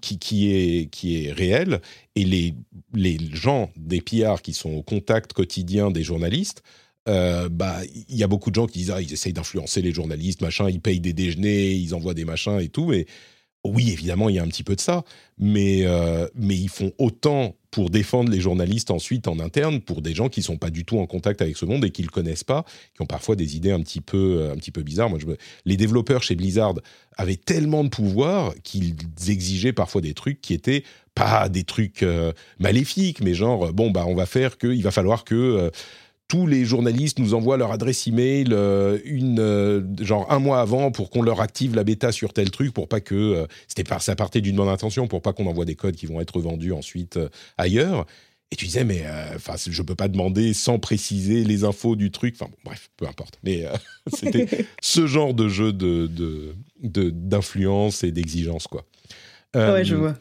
qui, qui, est, qui est réel. Et les, les gens des PR qui sont au contact quotidien des journalistes, euh, bah, il y a beaucoup de gens qui disent ah ils essayent d'influencer les journalistes, machin, ils payent des déjeuners, ils envoient des machins et tout. Mais oui, évidemment, il y a un petit peu de ça, mais euh, mais ils font autant pour défendre les journalistes ensuite en interne pour des gens qui sont pas du tout en contact avec ce monde et qui le connaissent pas, qui ont parfois des idées un petit peu euh, un petit peu bizarres. Moi, les développeurs chez Blizzard avaient tellement de pouvoir qu'ils exigeaient parfois des trucs qui étaient pas des trucs euh, maléfiques, mais genre bon bah on va faire que il va falloir que tous les journalistes nous envoient leur adresse email euh, une euh, genre un mois avant pour qu'on leur active la bêta sur tel truc pour pas que euh, c'était pas ça partait d'une bonne intention pour pas qu'on envoie des codes qui vont être vendus ensuite euh, ailleurs. Et tu disais mais euh, enfin je peux pas demander sans préciser les infos du truc. Enfin bon, bref peu importe. Mais [LAUGHS] c'était [LAUGHS] ce genre de jeu de de- de- d'influence et d'exigence quoi. Ouais, je vois.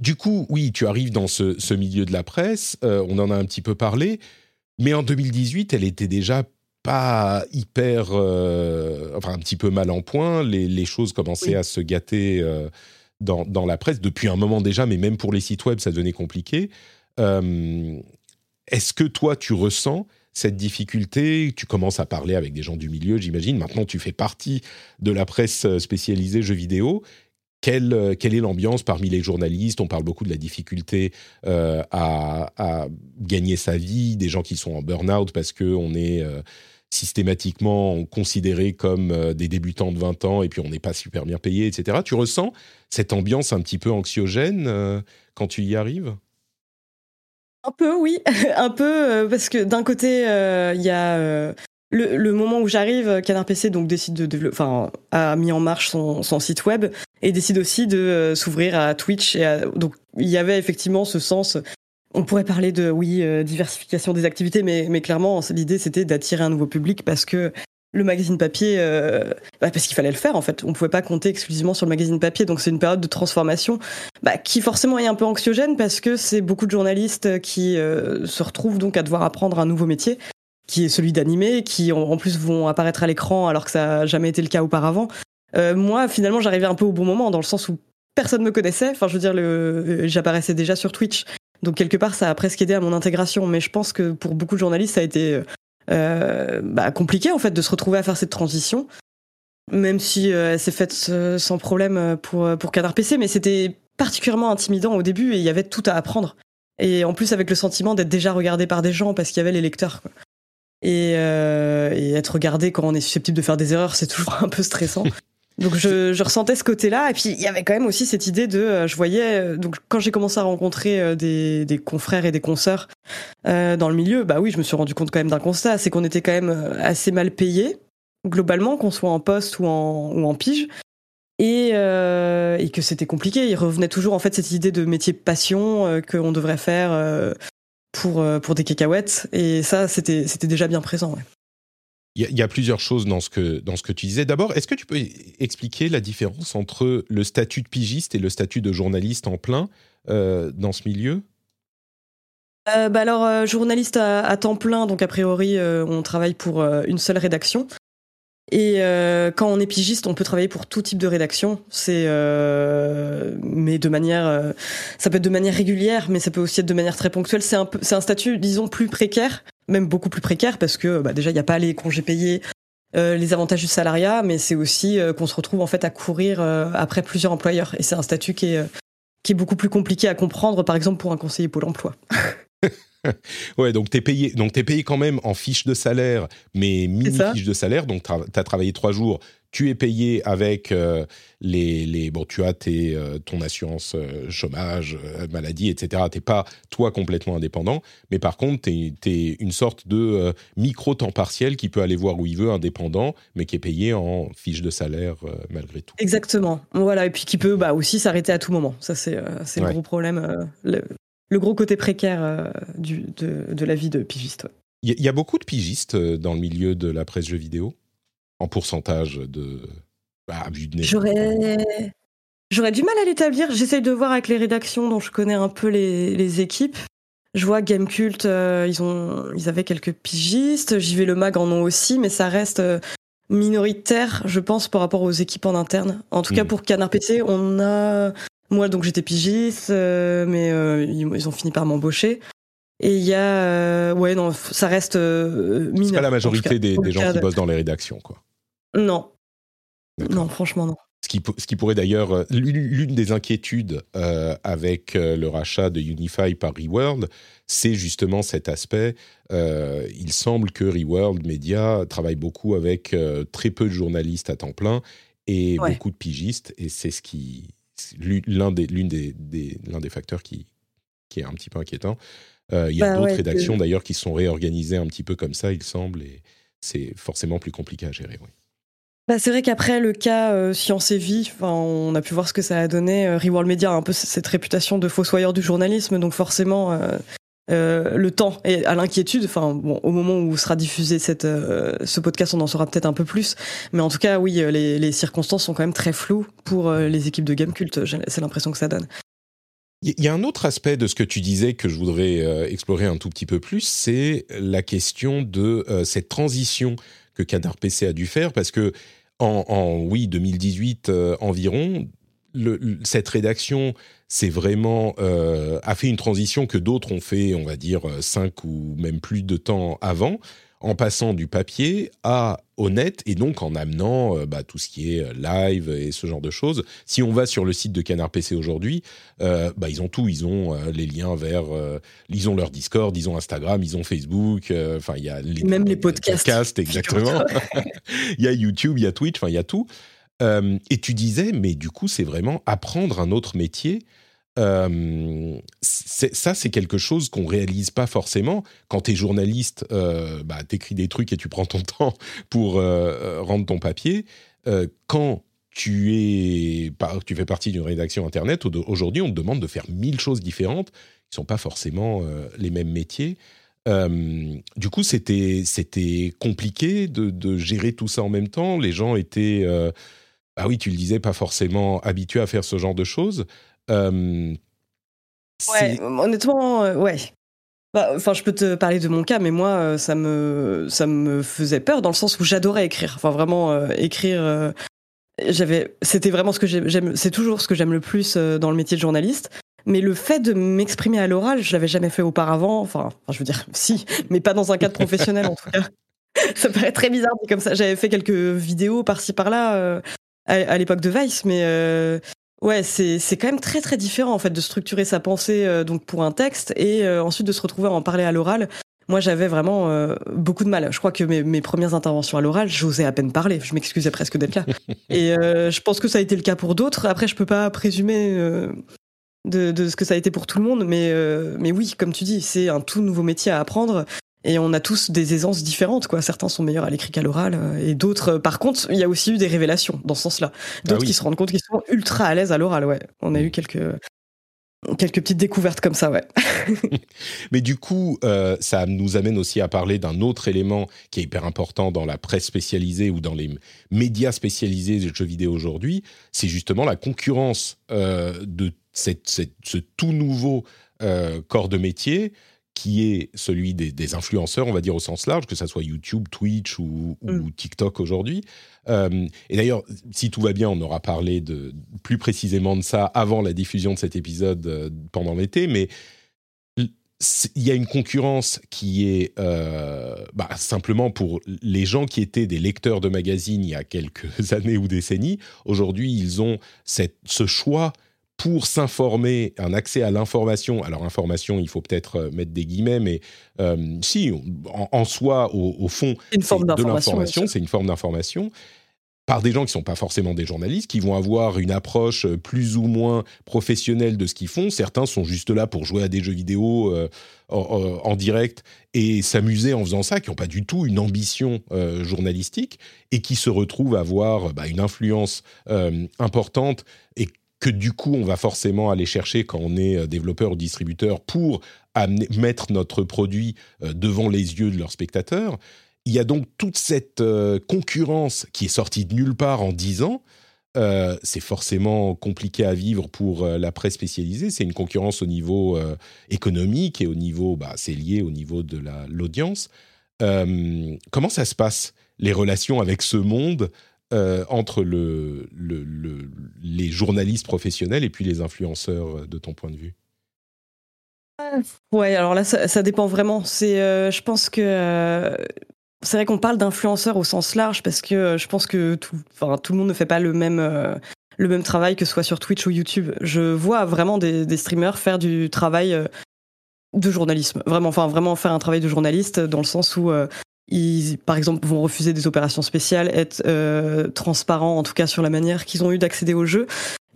du coup, oui, tu arrives dans ce, ce milieu de la presse, on en a un petit peu parlé, mais en 2018, elle était déjà pas hyper, euh, enfin un petit peu mal en point, les, les choses commençaient Oui. à se gâter euh, dans, dans la presse depuis un moment déjà, mais même pour les sites web, ça devenait compliqué. Euh, Est-ce que toi, tu ressens cette difficulté? Tu commences à parler avec des gens du milieu, j'imagine. Maintenant, tu fais partie de la presse spécialisée jeux vidéo quelle, euh, quelle est l'ambiance parmi les journalistes? On parle beaucoup de la difficulté euh, à, gagner sa vie, des gens qui sont en burn-out parce que on est, euh, systématiquement considérés comme des débutants de 20 ans et puis on n'est pas super bien payé, etc. Tu ressens cette ambiance un petit peu anxiogène quand tu y arrives? Un peu, oui. [LAUGHS] un peu, parce que d'un côté, il y a le, moment où j'arrive, Canard PC donc décide de, enfin, a mis en marche son, site web et décide aussi de s'ouvrir à Twitch. Donc il y avait effectivement ce sens on pourrait parler de oui euh, diversification des activités, mais, clairement l'idée c'était d'attirer un nouveau public parce que le magazine papier, euh, bah, parce qu'il fallait le faire en fait. On pouvait pas compter exclusivement sur le magazine papier, donc c'est une période de transformation bah, qui forcément est un peu anxiogène parce que c'est beaucoup de journalistes qui euh, se retrouvent donc à devoir apprendre un nouveau métier, qui est celui d'animer, qui en, plus vont apparaître à l'écran alors que ça n'a jamais été le cas auparavant. Moi, finalement, j'arrivais un peu au bon moment dans le sens où personne me connaissait. Enfin, je veux dire, le, j'apparaissais déjà sur Twitch. Donc quelque part, ça a presque aidé à mon intégration. Mais je pense que pour beaucoup de journalistes, ça a été euh, bah, compliqué en fait de se retrouver à faire cette transition. Même si euh, elle s'est faite euh, sans problème pour pour Canard PC, mais c'était particulièrement intimidant au début et il y avait tout à apprendre. Et en plus avec le sentiment d'être déjà regardé par des gens parce qu'il y avait les lecteurs. Et, être regardé quand on est susceptible de faire des erreurs, c'est [LAUGHS] toujours un peu stressant. Donc je, ressentais ce côté-là, et puis il y avait quand même aussi cette idée de, euh, je voyais, euh, donc quand j'ai commencé à rencontrer euh, des, confrères et des consoeurs dans le milieu, bah oui, je me suis rendu compte quand même d'un constat, c'est qu'on était quand même assez mal payés globalement, qu'on soit en poste ou en, ou en pige, et, et que c'était compliqué. Il revenait toujours en fait cette idée de métier passion euh, qu'on devrait faire pour pour des cacahuètes, et ça c'était c'était déjà bien présent. Ouais. Il y, a plusieurs choses dans ce que, dans ce que tu disais. D'abord, est-ce que tu peux expliquer la différence entre le statut de pigiste et le statut de journaliste en plein euh, dans ce milieu? Euh, bah alors, euh, journaliste à, temps plein, donc a priori, on travaille pour une seule rédaction. Et quand on est pigiste, on peut travailler pour tout type de rédaction. C'est, mais de manière, ça peut être de manière régulière, mais ça peut aussi être de manière très ponctuelle. C'est un, c'est un statut, disons, plus précaire même beaucoup plus précaire parce que bah, déjà il n'y a pas les congés payés, euh, les avantages du salariat, mais c'est aussi euh, qu'on se retrouve en fait à courir euh, après plusieurs employeurs et c'est un statut qui est qui est beaucoup plus compliqué à comprendre, par exemple pour un conseiller Pôle Emploi. [LAUGHS] [LAUGHS] ouais, donc tu es payé, donc es payé quand même en fiche de salaire, mais mini fiche de salaire. Donc tu as travaillé trois jours, tu es payé avec euh, les, les, Bon, tu as tes, euh, ton assurance euh, chômage, maladie, etc. Tu n'es pas, toi, complètement indépendant. Mais par contre, tu es, une sorte de micro-temps partiel qui peut aller voir où il veut, indépendant, mais qui est payé en fiche de salaire malgré tout. Exactement. Voilà. Et puis qui peut bah, aussi s'arrêter à tout moment. Ça, c'est le gros problème. Le, gros côté précaire du, de, de, la vie de pigiste. Il y, a beaucoup de pigistes dans le milieu de la presse jeux vidéo en pourcentage de bah, J'aurais j'aurais du mal à l'établir. J'essaye de voir avec les rédactions dont je connais un peu les, les équipes. Je vois Gamecult, euh, ils ont ils avaient quelques pigistes. J'y vais le mag en ont aussi, mais ça reste euh, minoritaire, je pense, par rapport aux équipes en interne. En tout cas, hmm. pour Canard PC, on a moi donc j'étais pigiste, euh, mais ils, ont fini par m'embaucher. Et il y a ouais non, ça reste mineur. C'est pas la majorité des, des gens qui bossent dans les rédactions, quoi. Non. Non, franchement, non. Ce qui, ce qui pourrait d'ailleurs, euh, l'une des inquiétudes euh, avec euh, le rachat de Unify par Reworld, c'est justement cet aspect. il semble que Reworld Media travaille beaucoup avec très peu de journalistes à temps plein et beaucoup de pigistes, et c'est ce qui l'un des, des, des, l'un des facteurs qui, qui est un petit peu inquiétant. Il y a bah d'autres rédactions d'ailleurs qui sont réorganisées un petit peu comme ça, il semble, et c'est forcément plus compliqué à gérer. Oui. Bah, c'est vrai qu'après le cas euh, Science et Vie, on a pu voir ce que ça a donné. Euh, Reworld Media a un peu cette réputation de fossoyeur du journalisme, donc forcément euh, euh le temps est à l'inquiétude. Enfin, au moment où sera diffusé cette, ce podcast, on en saura peut-être un peu plus. Mais en tout cas, oui, les, les circonstances sont quand même très floues pour les équipes de Game Cult. C'est l'impression que ça donne. Il y a un autre aspect de ce que tu disais que je voudrais explorer un tout petit peu plus, c'est la question de cette transition que Canard PC a dû faire parce que en, oui 2018 euh, cette rédaction c'est vraiment euh, a fait une transition que d'autres ont fait, on va dire cinq ou même plus de temps avant, en passant du papier à au net et donc en amenant bah, tout ce qui est live et ce genre de choses. Si on va sur le site de Canard PC aujourd'hui, bah, ils ont tout. Ils ont les liens vers, ils ont leur Discord, ils ont Instagram, ils ont Facebook. Enfin, il y a même les podcasts. exactement. [LAUGHS] [LAUGHS] Il y a YouTube, il y a Twitch. Enfin, il y a tout. Et tu disais, mais du coup, c'est vraiment apprendre un autre métier euh, ça, c'est quelque chose qu'on réalise pas forcément. Quand tu es journaliste, euh, bah, tu écris des trucs et tu prends ton [LAUGHS] temps pour euh, rendre ton papier. Euh, quand tu, es, tu fais partie d'une rédaction Internet, aujourd'hui, on te demande de faire mille choses différentes qui sont pas forcément les mêmes métiers. du coup, c'était compliqué de, gérer tout ça en même temps. Les gens étaient, ah oui, tu le disais, pas forcément habitués à faire ce genre de choses. Euh, ouais, honnêtement, euh, ouais. Bah, enfin, je peux te parler de mon cas, mais moi, euh, ça me, ça me faisait peur dans le sens où j'adorais écrire. Enfin, vraiment, écrire. j'avais, c'était vraiment ce que j'aime. C'est toujours ce que j'aime le plus dans le métier de journaliste. Mais le fait de m'exprimer à l'oral, je l'avais jamais fait auparavant. Enfin, je veux dire, si, mais pas dans un cadre professionnel en tout cas. [LAUGHS] ça paraît très bizarre comme ça. J'avais fait quelques vidéos par-ci par-là à, à l'époque de Vice, mais Ouais, c'est c'est quand même très très différent en fait de structurer sa pensée euh, donc pour un texte et euh, ensuite de se retrouver à en parler à l'oral. Moi, j'avais vraiment euh, beaucoup de mal. Je crois que mes, mes premières interventions à l'oral, j'osais à peine parler. Je m'excusais presque d'être là. [LAUGHS] Et je pense que ça a été le cas pour d'autres. Après, je peux pas présumer de, de, ce que ça a été pour tout le monde, mais mais oui, comme tu dis, c'est un tout nouveau métier à apprendre. Et on a tous des aisances différentes, quoi. Certains sont meilleurs à l'écrit qu'à l'oral, euh, et d'autres, euh, par contre, il y a aussi eu des révélations dans ce sens-là. Ah d'autres qui se rendent compte qu'ils sont ultra à l'aise à l'oral, ouais. On a eu quelques quelques petites découvertes comme ça, ouais. [LAUGHS] [LAUGHS] Mais du coup, euh, ça nous amène aussi à parler d'un autre élément qui est hyper important dans la presse spécialisée ou dans les médias spécialisés des jeux vidéo aujourd'hui, c'est justement la concurrence de cette, ce tout nouveau corps de métier qui est celui des, influenceurs, on va dire au sens large, que ce soit YouTube, Twitch ou, mm. TikTok aujourd'hui. Euh, et d'ailleurs, si tout va bien, on aura parlé de, plus précisément de ça avant la diffusion de cet épisode euh, pendant l'été, mais il y a une concurrence qui est euh, bah, simplement pour les gens qui étaient des lecteurs de magazines il y a quelques [LAUGHS] années ou décennies. Aujourd'hui, ils ont cette, ce choix pour s'informer, un accès à l'information. Alors information, il faut peut-être euh, mettre des guillemets, mais euh, si, en, soi, au, fond, une forme de l'information, c'est une forme d'information par des gens qui sont pas forcément des journalistes, qui vont avoir une approche euh, plus ou moins professionnelle de ce qu'ils font. Certains sont juste là pour jouer à des jeux vidéo en, direct et s'amuser en faisant ça, qui n'ont pas du tout une ambition journalistique et qui se retrouvent à avoir bah, une influence importante et que du coup on va forcément aller chercher quand on est euh, développeur ou distributeur pour mettre notre produit euh, devant les yeux de leurs spectateurs. Il y a donc toute cette euh, concurrence qui est sortie de nulle part en 10 ans. c'est forcément compliqué à vivre pour la presse spécialisée. C'est une concurrence au niveau économique et au niveau, bah, c'est lié au niveau de l'audience. comment ça se passe les relations avec ce monde euh, entre le, les journalistes professionnels et puis les influenceurs, euh, de ton point de vue Ouais, alors là, ça, dépend vraiment. C'est, euh, je pense que c'est vrai qu'on parle d'influenceurs au sens large parce que je pense que tout, tout le monde ne fait pas le même le même travail que ce soit sur Twitch ou YouTube. Je vois vraiment des, des streamers faire du travail de journalisme, vraiment, enfin vraiment faire un travail de journaliste dans le sens où ils, par exemple, vont refuser des opérations spéciales, être euh, transparents, en tout cas sur la manière qu'ils ont eu d'accéder au jeu.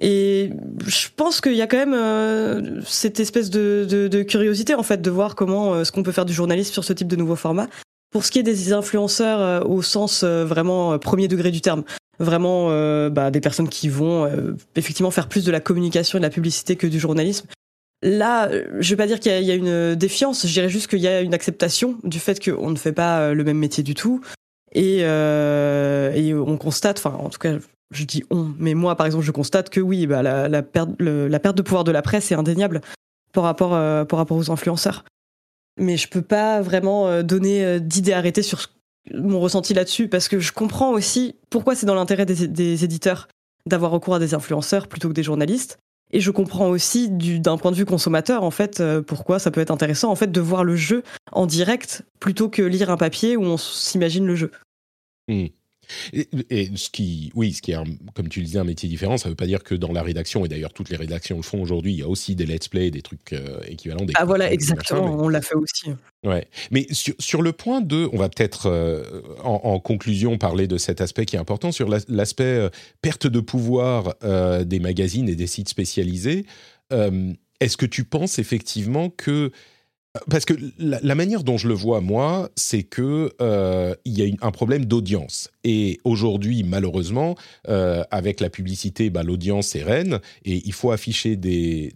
Et je pense qu'il y a quand même euh, cette espèce de, de, de, curiosité, en fait, de voir comment euh, ce qu'on peut faire du journalisme sur ce type de nouveau format. Pour ce qui est des influenceurs euh, au sens vraiment premier degré du terme, vraiment bah, des personnes qui vont effectivement faire plus de la communication et de la publicité que du journalisme. Là, je vais pas dire qu'il y, a une défiance, je dirais juste qu'il y a une acceptation du fait qu'on ne fait pas euh, le même métier du tout. Et, euh, et on constate, enfin en tout cas je dis on, mais moi par exemple je constate que oui, bah, la, perte, de pouvoir de la presse est indéniable par rapport, euh, aux influenceurs. Mais je peux pas vraiment donner d'idées arrêtées sur mon ressenti là-dessus parce que je comprends aussi pourquoi c'est dans l'intérêt des éditeurs d'avoir recours à des influenceurs plutôt que des journalistes Et je comprends aussi d'un point de vue consommateur, en fait, pourquoi ça peut être intéressant, en fait, de voir le jeu en direct plutôt que lire un papier où on s'imagine le jeu. Et, ce qui, oui, ce qui est, comme tu le disais, un métier différent, ça ne veut pas dire que dans la rédaction, et d'ailleurs toutes les rédactions le font aujourd'hui, il y a aussi des let's play, des trucs euh, équivalents. Des ah voilà, exactement, on l'a fait aussi. Ouais, mais sur, sur, le point de, on va peut-être euh, en, conclusion parler de cet aspect qui est important, sur l'aspect euh, perte de pouvoir des magazines et des sites spécialisés. Est-ce que tu penses effectivement que parce que la, manière dont je le vois, moi, c'est que euh, il y a un problème d'audience. Et aujourd'hui, malheureusement, euh, avec la publicité, bah, l'audience est reine et il faut afficher des,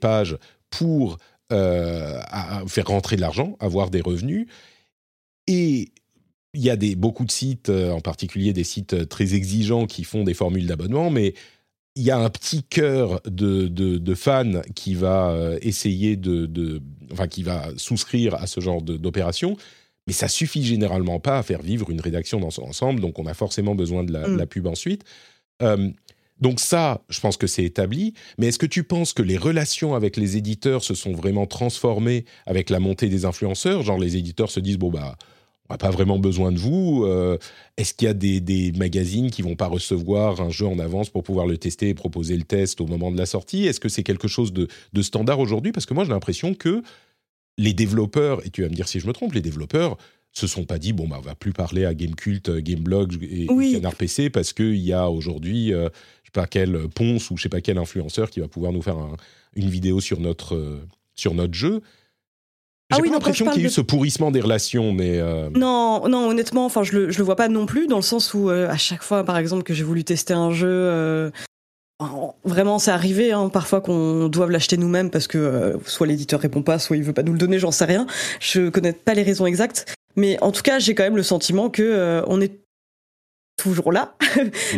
pages pour euh, faire rentrer de l'argent, avoir des revenus. Et il y a beaucoup de sites, en particulier des sites très exigeants qui font des formules d'abonnement, mais il y a un petit cœur de, de, fans qui va euh, essayer de, enfin qui va souscrire à ce genre d'opération, mais ça suffit généralement pas à faire vivre une rédaction dans son ensemble, donc on a forcément besoin de la, mm. pub ensuite. Euh, donc ça, je pense que c'est établi, mais est-ce que tu penses que les relations avec les éditeurs se sont vraiment transformées avec la montée des influenceurs? Genre les éditeurs se disent, bon bah on n'a pas vraiment besoin de vous. Euh, est-ce qu'il y a des, magazines qui vont pas recevoir un jeu en avance pour pouvoir le tester et proposer le test au moment de la sortie? Est-ce que c'est quelque chose de, standard aujourd'hui? Parce que moi, j'ai l'impression que les développeurs, et tu vas me dire si je me trompe, les développeurs se sont pas dit bon bah on va plus parler à Gamecult, Gameblog et, Canard PC parce qu'il y a aujourd'hui euh, je sais pas quel ponce ou je sais pas quel influenceur qui va pouvoir nous faire une vidéo sur notre euh, sur notre jeu. J'ai ah oui, l'impression qu'il y a eu ce pourrissement des relations, mais euh, non, non, honnêtement, enfin, je le, je le vois pas non plus dans le sens où euh, à chaque fois, par exemple, que j'ai voulu tester un jeu, euh, vraiment, c'est arrivé hein, parfois qu'on doive l'acheter nous-mêmes parce que soit l'éditeur répond pas, soit il veut pas nous le donner, j'en sais rien. Je connais pas les raisons exactes, mais en tout cas, j'ai quand même le sentiment que on est toujours là,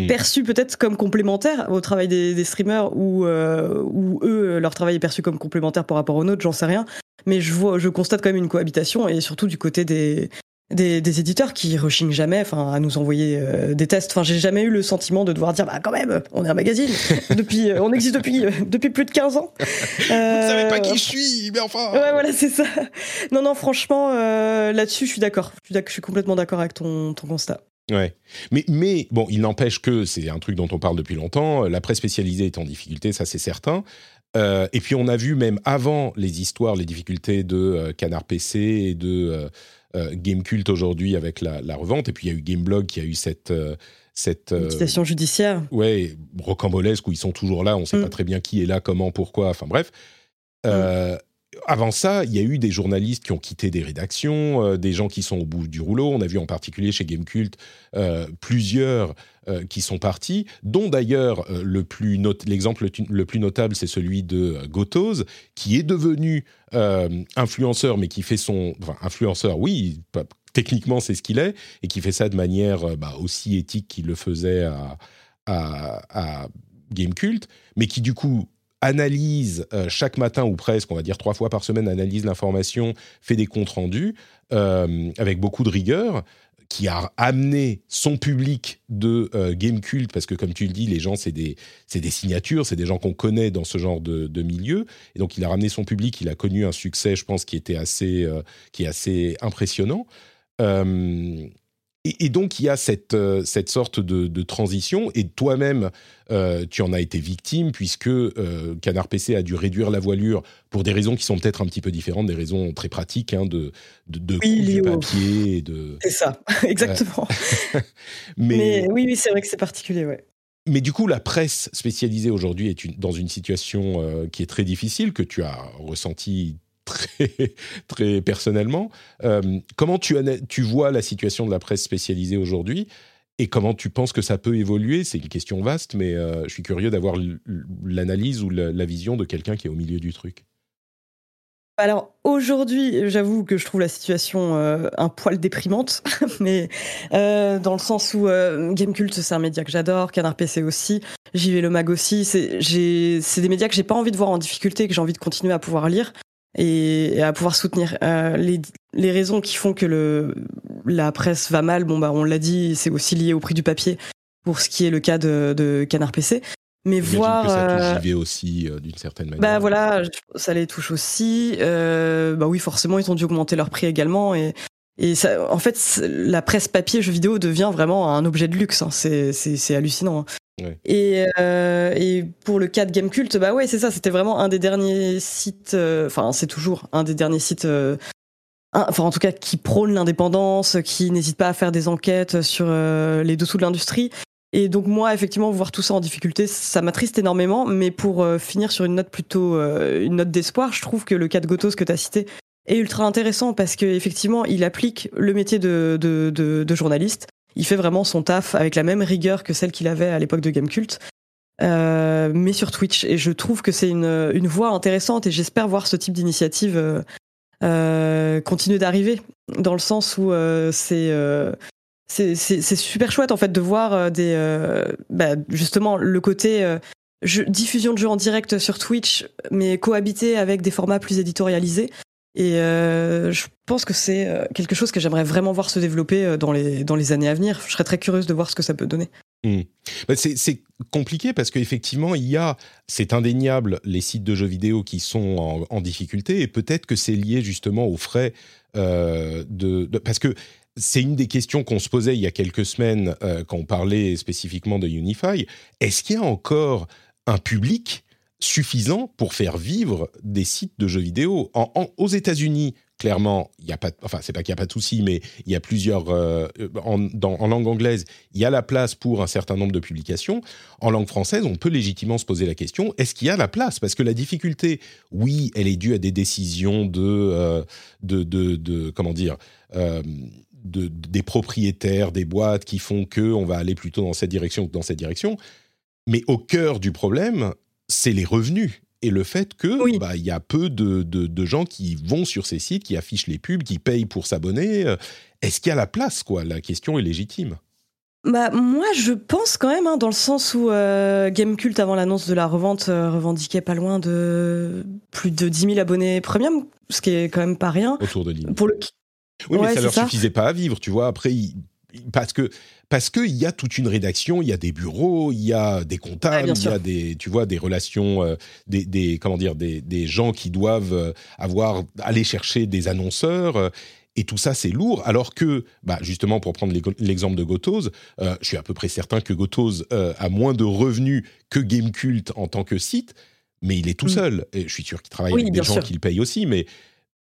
perçu peut-être comme complémentaire au travail des, des streamers ou, ou eux, leur travail est perçu comme complémentaire par rapport au nôtre, j'en sais rien. Mais je vois, je constate quand même une cohabitation et surtout du côté des, des, éditeurs qui rechignent jamais enfin, à nous envoyer euh, des tests. Enfin, j'ai jamais eu le sentiment de devoir dire bah quand même, on est un magazine [LAUGHS] depuis, euh, on existe depuis euh, depuis plus de 15 ans. Vous savez pas qui je suis, mais enfin. Ouais, voilà, c'est ça. Non, non, franchement, là-dessus, je suis d'accord. Je, je suis complètement d'accord avec ton, ton constat. Ouais. Mais, mais bon, il n'empêche que c'est un truc dont on parle depuis longtemps. La presse spécialisée est en difficulté, ça c'est certain. Euh, et puis on a vu même avant les histoires, les difficultés de euh, Canard PC et de euh, Gamecult aujourd'hui avec la, revente. Et puis il y a eu Gameblog qui a eu cette cette situation judiciaire. Ouais, rocambolesque où ils sont toujours là. On ne sait mm. pas très bien qui est là, comment, pourquoi. Enfin bref. Mm avant ça, il y a eu des journalistes qui ont quitté des rédactions, euh, des gens qui sont au bout du rouleau. On a vu en particulier chez Gamecult euh, plusieurs euh, qui sont partis, dont d'ailleurs le plus l'exemple le plus notable, c'est celui de Gotos, qui est devenu influenceur, mais qui fait son enfin, influenceur, oui, techniquement c'est ce qu'il est, et qui fait ça de manière bah, aussi éthique qu'il le faisait à, à, à Gamecult, mais qui du coup analyse euh, chaque matin ou presque, on va dire trois fois par semaine, analyse l'information, fait des comptes rendus euh, avec beaucoup de rigueur, qui a amené son public de euh, game cult, parce que comme tu le dis, les gens, c'est des, des signatures, c'est des gens qu'on connaît dans ce genre de, de, milieu. Et donc, il a ramené son public, il a connu un succès, je pense, qui était assez, qui est assez impressionnant. Et, donc, il y a cette, euh, cette sorte de, transition, et toi-même, euh, tu en as été victime, puisque euh, Canard PC a dû réduire la voilure pour des raisons qui sont peut-être un petit peu différentes, des raisons très pratiques, hein, de, de, de oui, papier. De... C'est ça, [LAUGHS] exactement. [LAUGHS] Mais... oui, oui c'est vrai que c'est particulier, ouais. Mais du coup, la presse spécialisée aujourd'hui est dans une situation qui est très difficile, que tu as ressenti très, personnellement. Euh, comment tu, tu vois la situation de la presse spécialisée aujourd'hui et comment tu penses que ça peut évoluer? C'est une question vaste, mais euh, je suis curieux d'avoir l'analyse ou la, vision de quelqu'un qui est au milieu du truc. Alors aujourd'hui, j'avoue que je trouve la situation euh, un poil déprimante, [LAUGHS] mais dans le sens où Gamecult c'est un média que j'adore, Canard PC aussi, JV Le Mag aussi, c'est des médias que j'ai pas envie de voir en difficulté, que j'ai envie de continuer à pouvoir lire et, à pouvoir soutenir. Euh, les, les, raisons qui font que le, la presse va mal, bon bah on l'a dit, c'est aussi lié au prix du papier pour ce qui est le cas de, de Canard PC. Mais voir. Que ça touche JV aussi d'une certaine manière. Bah voilà, ça les touche aussi. bah oui, forcément, ils ont dû augmenter leur prix également et et ça, en fait, la presse papier jeux vidéo devient vraiment un objet de luxe. Hein. C'est hallucinant. Hein. Et, euh, et, pour le cas de Gamecult, bah ouais, c'est ça. C'était vraiment un des derniers sites. Euh, enfin, c'est toujours un des derniers sites. Euh, enfin, en tout cas, qui prône l'indépendance, qui n'hésite pas à faire des enquêtes sur les dessous de l'industrie. Et donc moi, effectivement, voir tout ça en difficulté, ça m'attriste énormément. Mais pour finir sur une note plutôt, une note d'espoir, je trouve que le cas de Gotos que tu as cité, est ultra intéressant parce qu'effectivement, il applique le métier de, journaliste. Il fait vraiment son taf avec la même rigueur que celle qu'il avait à l'époque de Gamecult, euh, mais sur Twitch. Et je trouve que c'est une, une voie intéressante et j'espère voir ce type d'initiative euh, euh continuer d'arriver, dans le sens où euh, c'est c'est super chouette en fait de voir des bah, justement le côté diffusion de jeux en direct sur Twitch, mais cohabiter avec des formats plus éditorialisés. Et euh, je pense que c'est euh, quelque chose que j'aimerais vraiment voir se développer euh, dans les, dans les années à venir. Je serais très curieuse de voir ce que ça peut donner. Hmm. Bah, c'est compliqué parce qu'effectivement, il y a, c'est indéniable, les sites de jeux vidéo qui sont en, difficulté et peut-être que c'est lié justement aux frais de, Parce que c'est une des questions qu'on se posait il y a quelques semaines quand on parlait spécifiquement de Unify. Est-ce qu'il y a encore un public suffisant pour faire vivre des sites de jeux vidéo. aux États-Unis, clairement, il y a pas, enfin c'est pas qu'il y a pas de souci, mais il y a plusieurs euh, en, langue anglaise, il y a la place pour un certain nombre de publications. En langue française, on peut légitimement se poser la question est-ce qu'il y a la place? Parce que la difficulté, oui, elle est due à des décisions de euh, de, de, comment dire. Euh, de, des propriétaires des boîtes qui font que on va aller plutôt dans cette direction que dans cette direction. Mais au cœur du problème, c'est les revenus et le fait que bah, il y a peu de, gens qui vont sur ces sites, qui affichent les pubs, qui payent pour s'abonner. Euh, est-ce qu'il y a la place quoi? La question est légitime. Bah moi je pense quand même hein, dans le sens où euh, Gamecult avant l'annonce de la revente euh, revendiquait pas loin de plus de 10 000 abonnés premium, ce qui est quand même pas rien. Autour de l'île. Pour le oui, mais ça leur suffisait pas à vivre, tu vois. Après, parce que parce qu'il y a toute une rédaction, il y a des bureaux, il y a des comptables, il y a des, tu vois, des relations, euh, des, comment dire, des, gens qui doivent euh, avoir aller chercher des annonceurs. Euh, et tout ça, c'est lourd. Alors que, bah, justement, pour prendre l'exemple de Gotoz, je suis à peu près certain que Gotoz a moins de revenus que Gamecult en tant que site, mais il est tout mm. seul. Et je suis sûr qu'il travaille avec des gens qui le payent aussi, mais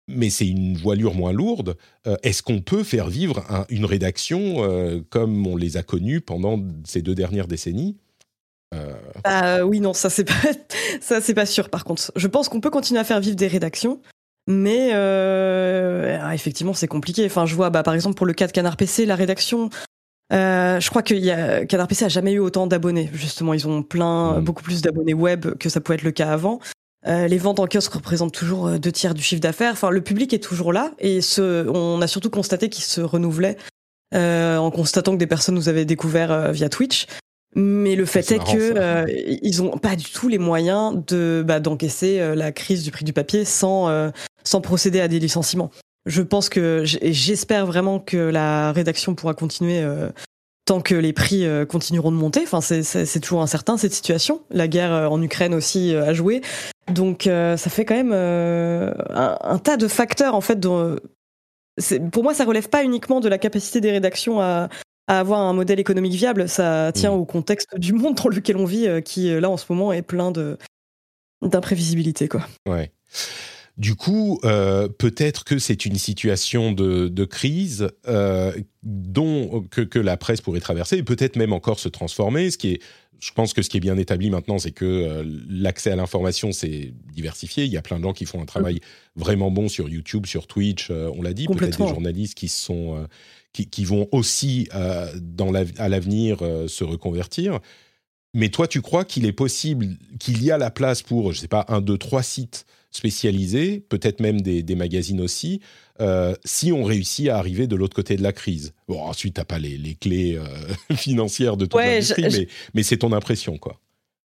mais c'est une voilure moins lourde. Euh, est-ce qu'on peut faire vivre une rédaction euh, comme on les a connues pendant ces deux dernières décennies? Euh... Bah, oui, non, ça c'est pas [LAUGHS] ça c'est pas sûr. Par contre, je pense qu'on peut continuer à faire vivre des rédactions, mais ah, effectivement c'est compliqué. Enfin, je vois, bah, par exemple pour le cas de Canard PC, la rédaction. je crois que y a, Canard PC a jamais eu autant d'abonnés. Justement, ils ont plein, mmh. beaucoup plus d'abonnés web que ça pouvait être le cas avant. Euh, les ventes en kiosque représentent toujours euh, deux tiers du chiffre d'affaires. Enfin, le public est toujours là et ce, on a surtout constaté qu'il se renouvelait euh, en constatant que des personnes nous avaient découvert via Twitch. Mais le fait est, que ils ont pas du tout les moyens de bah, d'encaisser la crise du prix du papier sans sans procéder à des licenciements. Je pense que j'espère vraiment que la rédaction pourra continuer tant que les prix euh, continueront de monter. Enfin, c'est toujours incertain cette situation. La guerre euh, en Ukraine aussi euh, a joué. Donc, ça fait quand même un, tas de facteurs en fait. Dont, pour moi, ça relève pas uniquement de la capacité des rédactions à, avoir un modèle économique viable. Ça tient mmh. au contexte du monde dans lequel on vit, qui là en ce moment est plein de d'imprévisibilité, quoi. Ouais. Du coup, euh, peut-être que c'est une situation de, crise euh, dont que, la presse pourrait traverser et peut-être même encore se transformer. Ce qui est, je pense que ce qui est bien établi maintenant, c'est que euh, l'accès à l'information s'est diversifié. Il y a plein de gens qui font un travail vraiment bon sur YouTube, sur Twitch. on l'a dit, peut-être des journalistes qui sont qui, vont aussi dans à l'avenir se reconvertir. Mais toi, tu crois qu'il est possible, qu'il y a la place pour, je sais pas, un, deux, trois sites spécialisés, peut-être même des, magazines aussi, euh, si on réussit à arriver de l'autre côté de la crise. Bon, ensuite, tu n'as pas les, clés euh, [LAUGHS] financières de toute l'industrie, mais, c'est ton impression, quoi.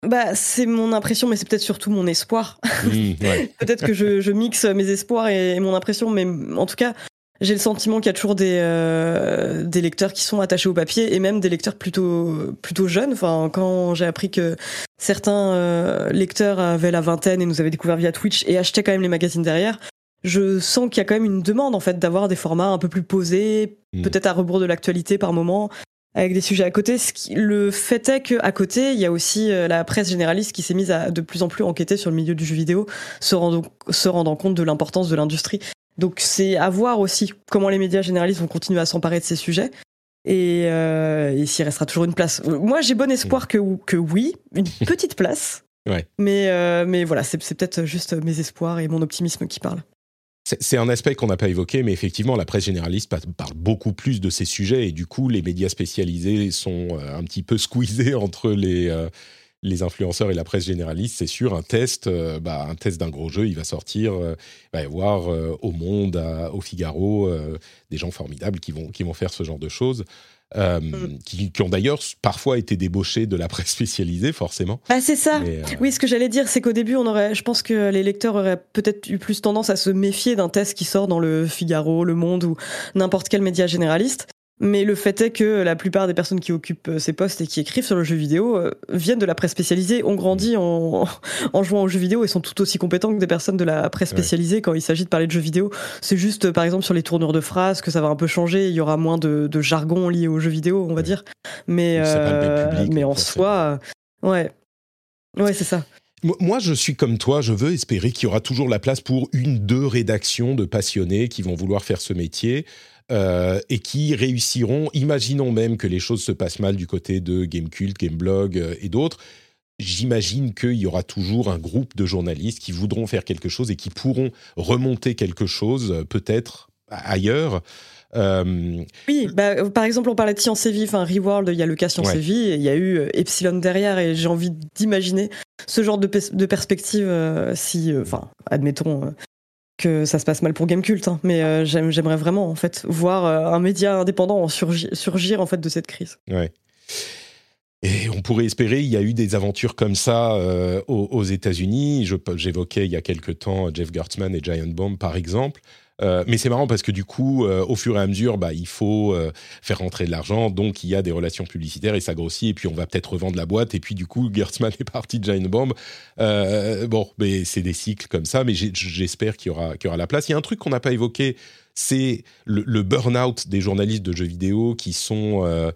Bah, c'est mon impression, mais c'est peut-être surtout mon espoir. Mmh, [LAUGHS] peut-être que je, mixe mes espoirs et, mon impression, mais en tout cas, j'ai le sentiment qu'il y a toujours des euh, des lecteurs qui sont attachés au papier et même des lecteurs plutôt plutôt jeunes. Enfin, quand j'ai appris que certains euh, lecteurs avaient la vingtaine et nous avaient découvert via Twitch et achetaient quand même les magazines derrière, je sens qu'il y a quand même une demande en fait d'avoir des formats un peu plus posés, Mm. peut-être à rebours de l'actualité par moment, avec des sujets à côté. Ce qui- le fait est qu'à côté, il y a aussi euh, la presse généraliste qui s'est mise à de plus en plus enquêter sur le milieu du jeu vidéo, se rendant, se rendant compte de l'importance de l'industrie. Donc c'est à voir aussi comment les médias généralistes vont continuer à s'emparer de ces sujets. Et, euh, et s'il restera toujours une place. Moi, j'ai bon espoir que, que oui, une [LAUGHS] petite place. Ouais. Mais, euh, mais voilà, c'est peut-être juste mes espoirs et mon optimisme qui parlent. C'est un aspect qu'on n'a pas évoqué, mais effectivement, la presse généraliste pa- parle beaucoup plus de ces sujets et du coup, les médias spécialisés sont euh, un petit peu squeezés [LAUGHS] entre les, euh, les influenceurs et la presse généraliste. C'est sûr, un test, euh, bah, un test d'un gros jeu, il va sortir, euh, il va y avoir euh, au Monde, à- au Figaro, des gens formidables qui vont, qui vont faire ce genre de choses. Mm. qui, qui ont d'ailleurs parfois été débauchés de la presse spécialisée, forcément. Bah, c'est ça. Mais, Oui, ce que j'allais dire, c'est qu'au début, on aurait, je pense que les lecteurs auraient peut-être eu plus tendance à se méfier d'un test qui sort dans le Figaro, le Monde ou n'importe quel média généraliste. Mais le fait est que la plupart des personnes qui occupent euh, ces postes et qui écrivent sur le jeu vidéo euh, viennent de la presse spécialisée, ont grandi en, [LAUGHS] en jouant aux jeux vidéo et sont tout aussi compétents que des personnes de la presse Ouais. spécialisée quand il s'agit de parler de jeux vidéo. C'est juste, euh, par exemple, sur les tournures de phrases que ça va un peu changer. Il y aura moins de, de jargon lié aux jeux vidéo, on va dire. Mais, euh, public, en soi, euh, ouais. Ouais, c'est ça. Moi- Moi, je suis comme toi, je veux espérer qu'il y aura toujours la place pour une, deux rédactions de passionnés qui vont vouloir faire ce métier euh, et qui réussiront. Imaginons même que les choses se passent mal du côté de Gamecult, Gameblog euh, et d'autres. J'imagine qu'il y aura toujours un groupe de journalistes qui voudront faire quelque chose et qui pourront remonter quelque chose, euh, peut-être ailleurs. Euh, Oui, bah, par exemple, on parlait de Science et Vie, enfin Reworld, il y a le cas Science Ouais. et Vie, il y a eu Epsilon derrière, et j'ai envie d'imaginer ce genre de, perspective euh, si, euh, enfin, admettons que ça se passe mal pour Gamecult, hein, mais euh, j'aime- j'aimerais vraiment en voir euh, un média indépendant en surgi- surgir en fait de cette crise. Et on pourrait espérer, il y a eu des aventures comme ça euh, aux, aux États-Unis. J'évoquais il y a quelque temps Jeff Gertzman et Giant Bomb, par exemple. Euh, mais c'est marrant parce que du coup, euh, au fur et à mesure, bah, il faut euh, faire rentrer de l'argent, donc il y a des relations publicitaires et ça grossit, et puis on va peut-être revendre la boîte, et puis du coup, Gertzman est parti de Giant Bomb. Euh, bon, mais c'est des cycles comme ça, mais j'espère qu'il y, aura, y aura la place. Il y a un truc qu'on n'a pas évoqué, c'est le, le burn-out des journalistes de jeux vidéo qui sont...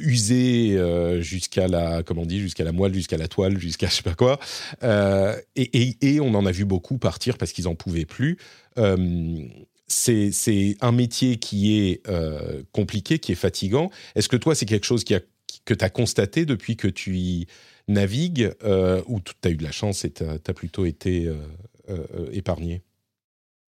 usés euh, jusqu'à la comment on dit jusqu'à la moelle jusqu'à la toile jusqu'à je sais pas quoi. Euh, et, on en a vu beaucoup partir parce qu'ils en pouvaient plus. Euh, c'est un métier qui est euh, compliqué qui est fatigant. Est-ce que toi c'est quelque chose qui a, que tu as constaté depuis que tu y navigues ou tu as eu de la chance et tu as, plutôt été épargné?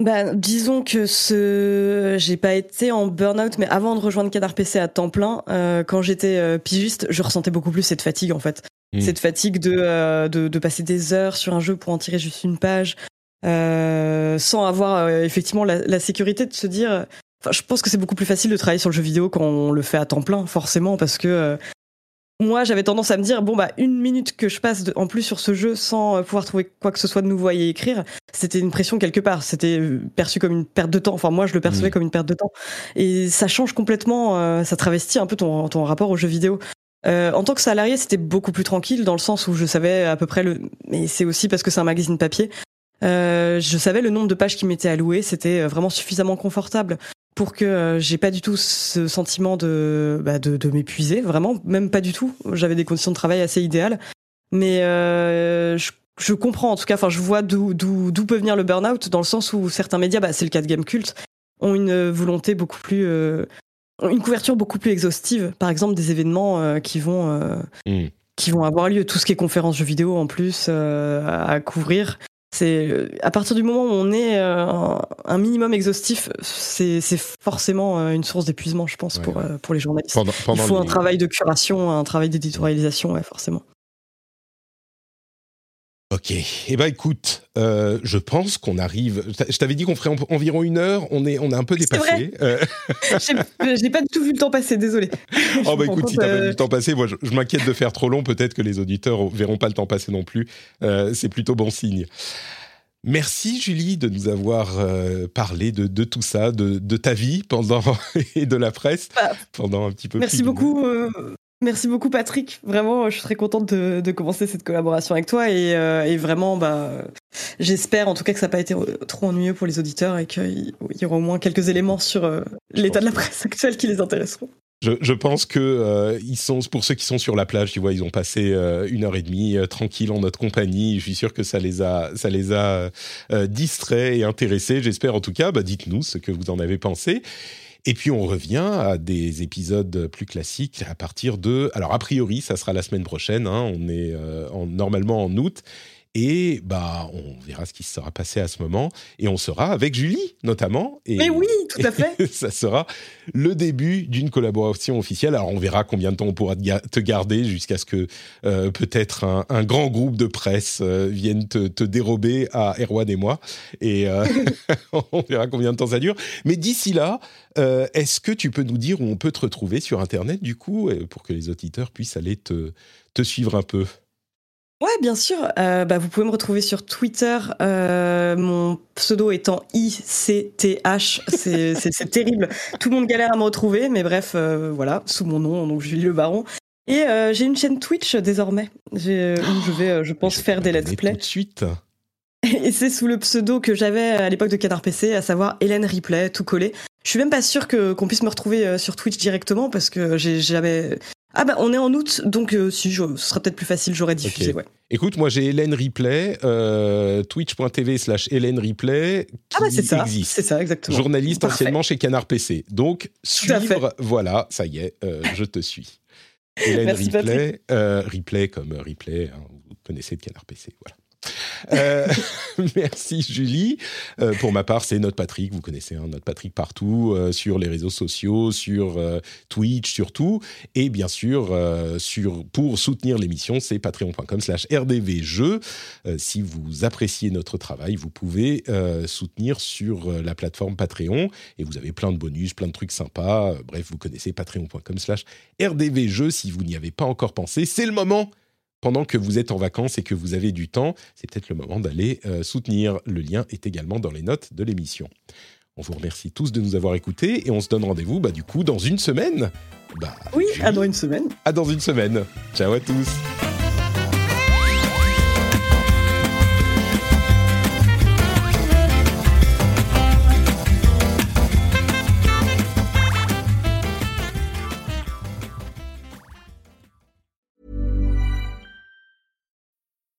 Bah, disons que ce, j'ai pas été en burn-out, mais avant de rejoindre Canard PC à temps plein, euh, quand j'étais euh, pigiste, je ressentais beaucoup plus cette fatigue en fait. Mm. Cette fatigue de, euh, de, de passer des heures sur un jeu pour en tirer juste une page, euh, sans avoir euh, effectivement la, la sécurité de se dire. Enfin, je pense que c'est beaucoup plus facile de travailler sur le jeu vidéo quand on le fait à temps plein, forcément, parce que euh, moi, j'avais tendance à me dire bon bah une minute que je passe de- en plus sur ce jeu sans euh, pouvoir trouver quoi que ce soit de nouveau à y écrire, c'était une pression quelque part. C'était euh, perçu comme une perte de temps. Enfin, moi, je le percevais Mhm. comme une perte de temps. Et ça change complètement. euh, ça travestit un peu ton, ton rapport au jeu vidéo. Euh, en tant que salarié, c'était beaucoup plus tranquille dans le sens où je savais à peu près le. Mais c'est aussi parce que c'est un magazine papier. Euh, je savais le nombre de pages qui m'étaient allouées. C'était euh, vraiment suffisamment confortable pour que euh, j'ai pas du tout ce sentiment de bah, de, de m'épuiser. Vraiment, même pas du tout. J'avais des conditions de travail assez idéales. Mais euh, je, je comprends en tout cas. Enfin, je vois d'où peut venir le burn-out dans le sens où certains médias, bah, c'est le cas de Game Cult, ont une volonté beaucoup plus euh, une couverture beaucoup plus exhaustive. Par exemple, des événements euh, qui vont euh, Mm. qui vont avoir lieu. Tout ce qui est conférences jeux vidéo en plus à couvrir. C'est à partir du moment où on est euh, un, un minimum exhaustif, c'est forcément euh, une source d'épuisement, je pense, Ouais, pour ouais. euh, pour les journalistes. pendant, Il pendant faut un travail de curation, un travail d'éditorialisation, ouais, forcément. Ok. Eh ben écoute, euh, je pense qu'on arrive. Je t'avais dit qu'on ferait en- environ une heure. On est, on a un peu dépassé. Euh, [LAUGHS] J'ai pas du tout vu le temps passer, désolé. [LAUGHS] oh bah écoute, si t'as pas vu le temps passer, moi je, je m'inquiète de faire trop long. Peut-être que les auditeurs verront pas le temps passer non plus. Euh, c'est plutôt bon signe. Merci Julie de nous avoir euh, parlé de, de, tout ça, de, de, ta vie pendant [LAUGHS] et de la presse bah, pendant un petit peu. Merci beaucoup. Euh, merci beaucoup Patrick. Vraiment, je suis très contente de, de commencer cette collaboration avec toi et, euh, et vraiment, bah, j'espère en tout cas que ça n'a pas été trop ennuyeux pour les auditeurs et qu'il y aura au moins quelques éléments sur l'état de la presse actuelle qui les intéresseront. Je, je, pense que euh, ils sont pour ceux qui sont sur la plage, tu vois, ils ont passé euh, une heure et demie euh, tranquille en notre compagnie. Je suis sûr que ça les a, ça les a distraits et intéressés. J'espère en tout cas. Bah, dites-nous ce que vous en avez pensé. Et puis on revient à des épisodes plus classiques à partir de. Alors a priori, ça sera la semaine prochaine. Hein, on est en, normalement en août. Et bah, on verra ce qui sera passé à ce moment. Et on sera avec Julie, notamment. Et, Mais oui, tout à [LAUGHS] fait. ça sera le début d'une collaboration officielle. Alors, on verra combien de temps on pourra te garder jusqu'à ce que euh, peut-être un, grand groupe de presse euh, vienne te, dérober à Erwan et moi. Et euh, [LAUGHS] [LAUGHS] on verra combien de temps ça dure. Mais d'ici là, est-ce que tu peux nous dire où on peut te retrouver sur Internet, du coup, pour que les auditeurs puissent aller te, te suivre un peu? Ouais, bien sûr. Euh, bah, vous pouvez me retrouver sur Twitter. Euh, mon pseudo étant ICTH. [LAUGHS] C'est terrible. Tout le monde galère à me retrouver, mais bref, euh, voilà, sous mon nom, donc Julie Le Baron. Et j'ai une chaîne Twitch désormais, où je vais, je pense, faire des let's play. Tout de suite. Et c'est sous le pseudo que j'avais à l'époque de Canard PC, à savoir Hélène Ripley, tout collé. Je suis même pas sûr que qu'on puisse me retrouver sur Twitch directement parce que j'ai jamais ah bah on est en août, donc euh, si ce sera peut-être plus facile, j'aurais diffusé. Ouais. Écoute, moi j'ai Hélène Replay, euh, twitch.tv slash Hélène Replay, qui ah bah c'est ça, c'est ça exactement. Journaliste anciennement chez Canard PC. Donc suivre, voilà, ça y est, euh, je te suis. [LAUGHS] Hélène Merci, Replay, Replay comme Replay, hein, vous connaissez de Canard PC, voilà. Euh, [LAUGHS] merci Julie. Euh, pour ma part, c'est Notre Patrick. Vous connaissez hein, Notre Patrick partout, euh, sur les réseaux sociaux, sur Twitch surtout. Et bien sûr, pour soutenir l'émission, c'est patreon.com slash rdvjeux. si vous appréciez notre travail, vous pouvez soutenir sur la plateforme Patreon. Et vous avez plein de bonus, plein de trucs sympas. bref, vous connaissez patreon.com slash rdvjeux. Si vous n'y avez pas encore pensé, c'est le moment pendant que vous êtes en vacances et que vous avez du temps, c'est peut-être le moment d'aller euh, soutenir. Le lien est également dans les notes de l'émission. On vous remercie tous de nous avoir écoutés et on se donne rendez-vous bah, du coup dans une semaine. Bah, oui, à dans une semaine. À dans une semaine. Ciao à tous.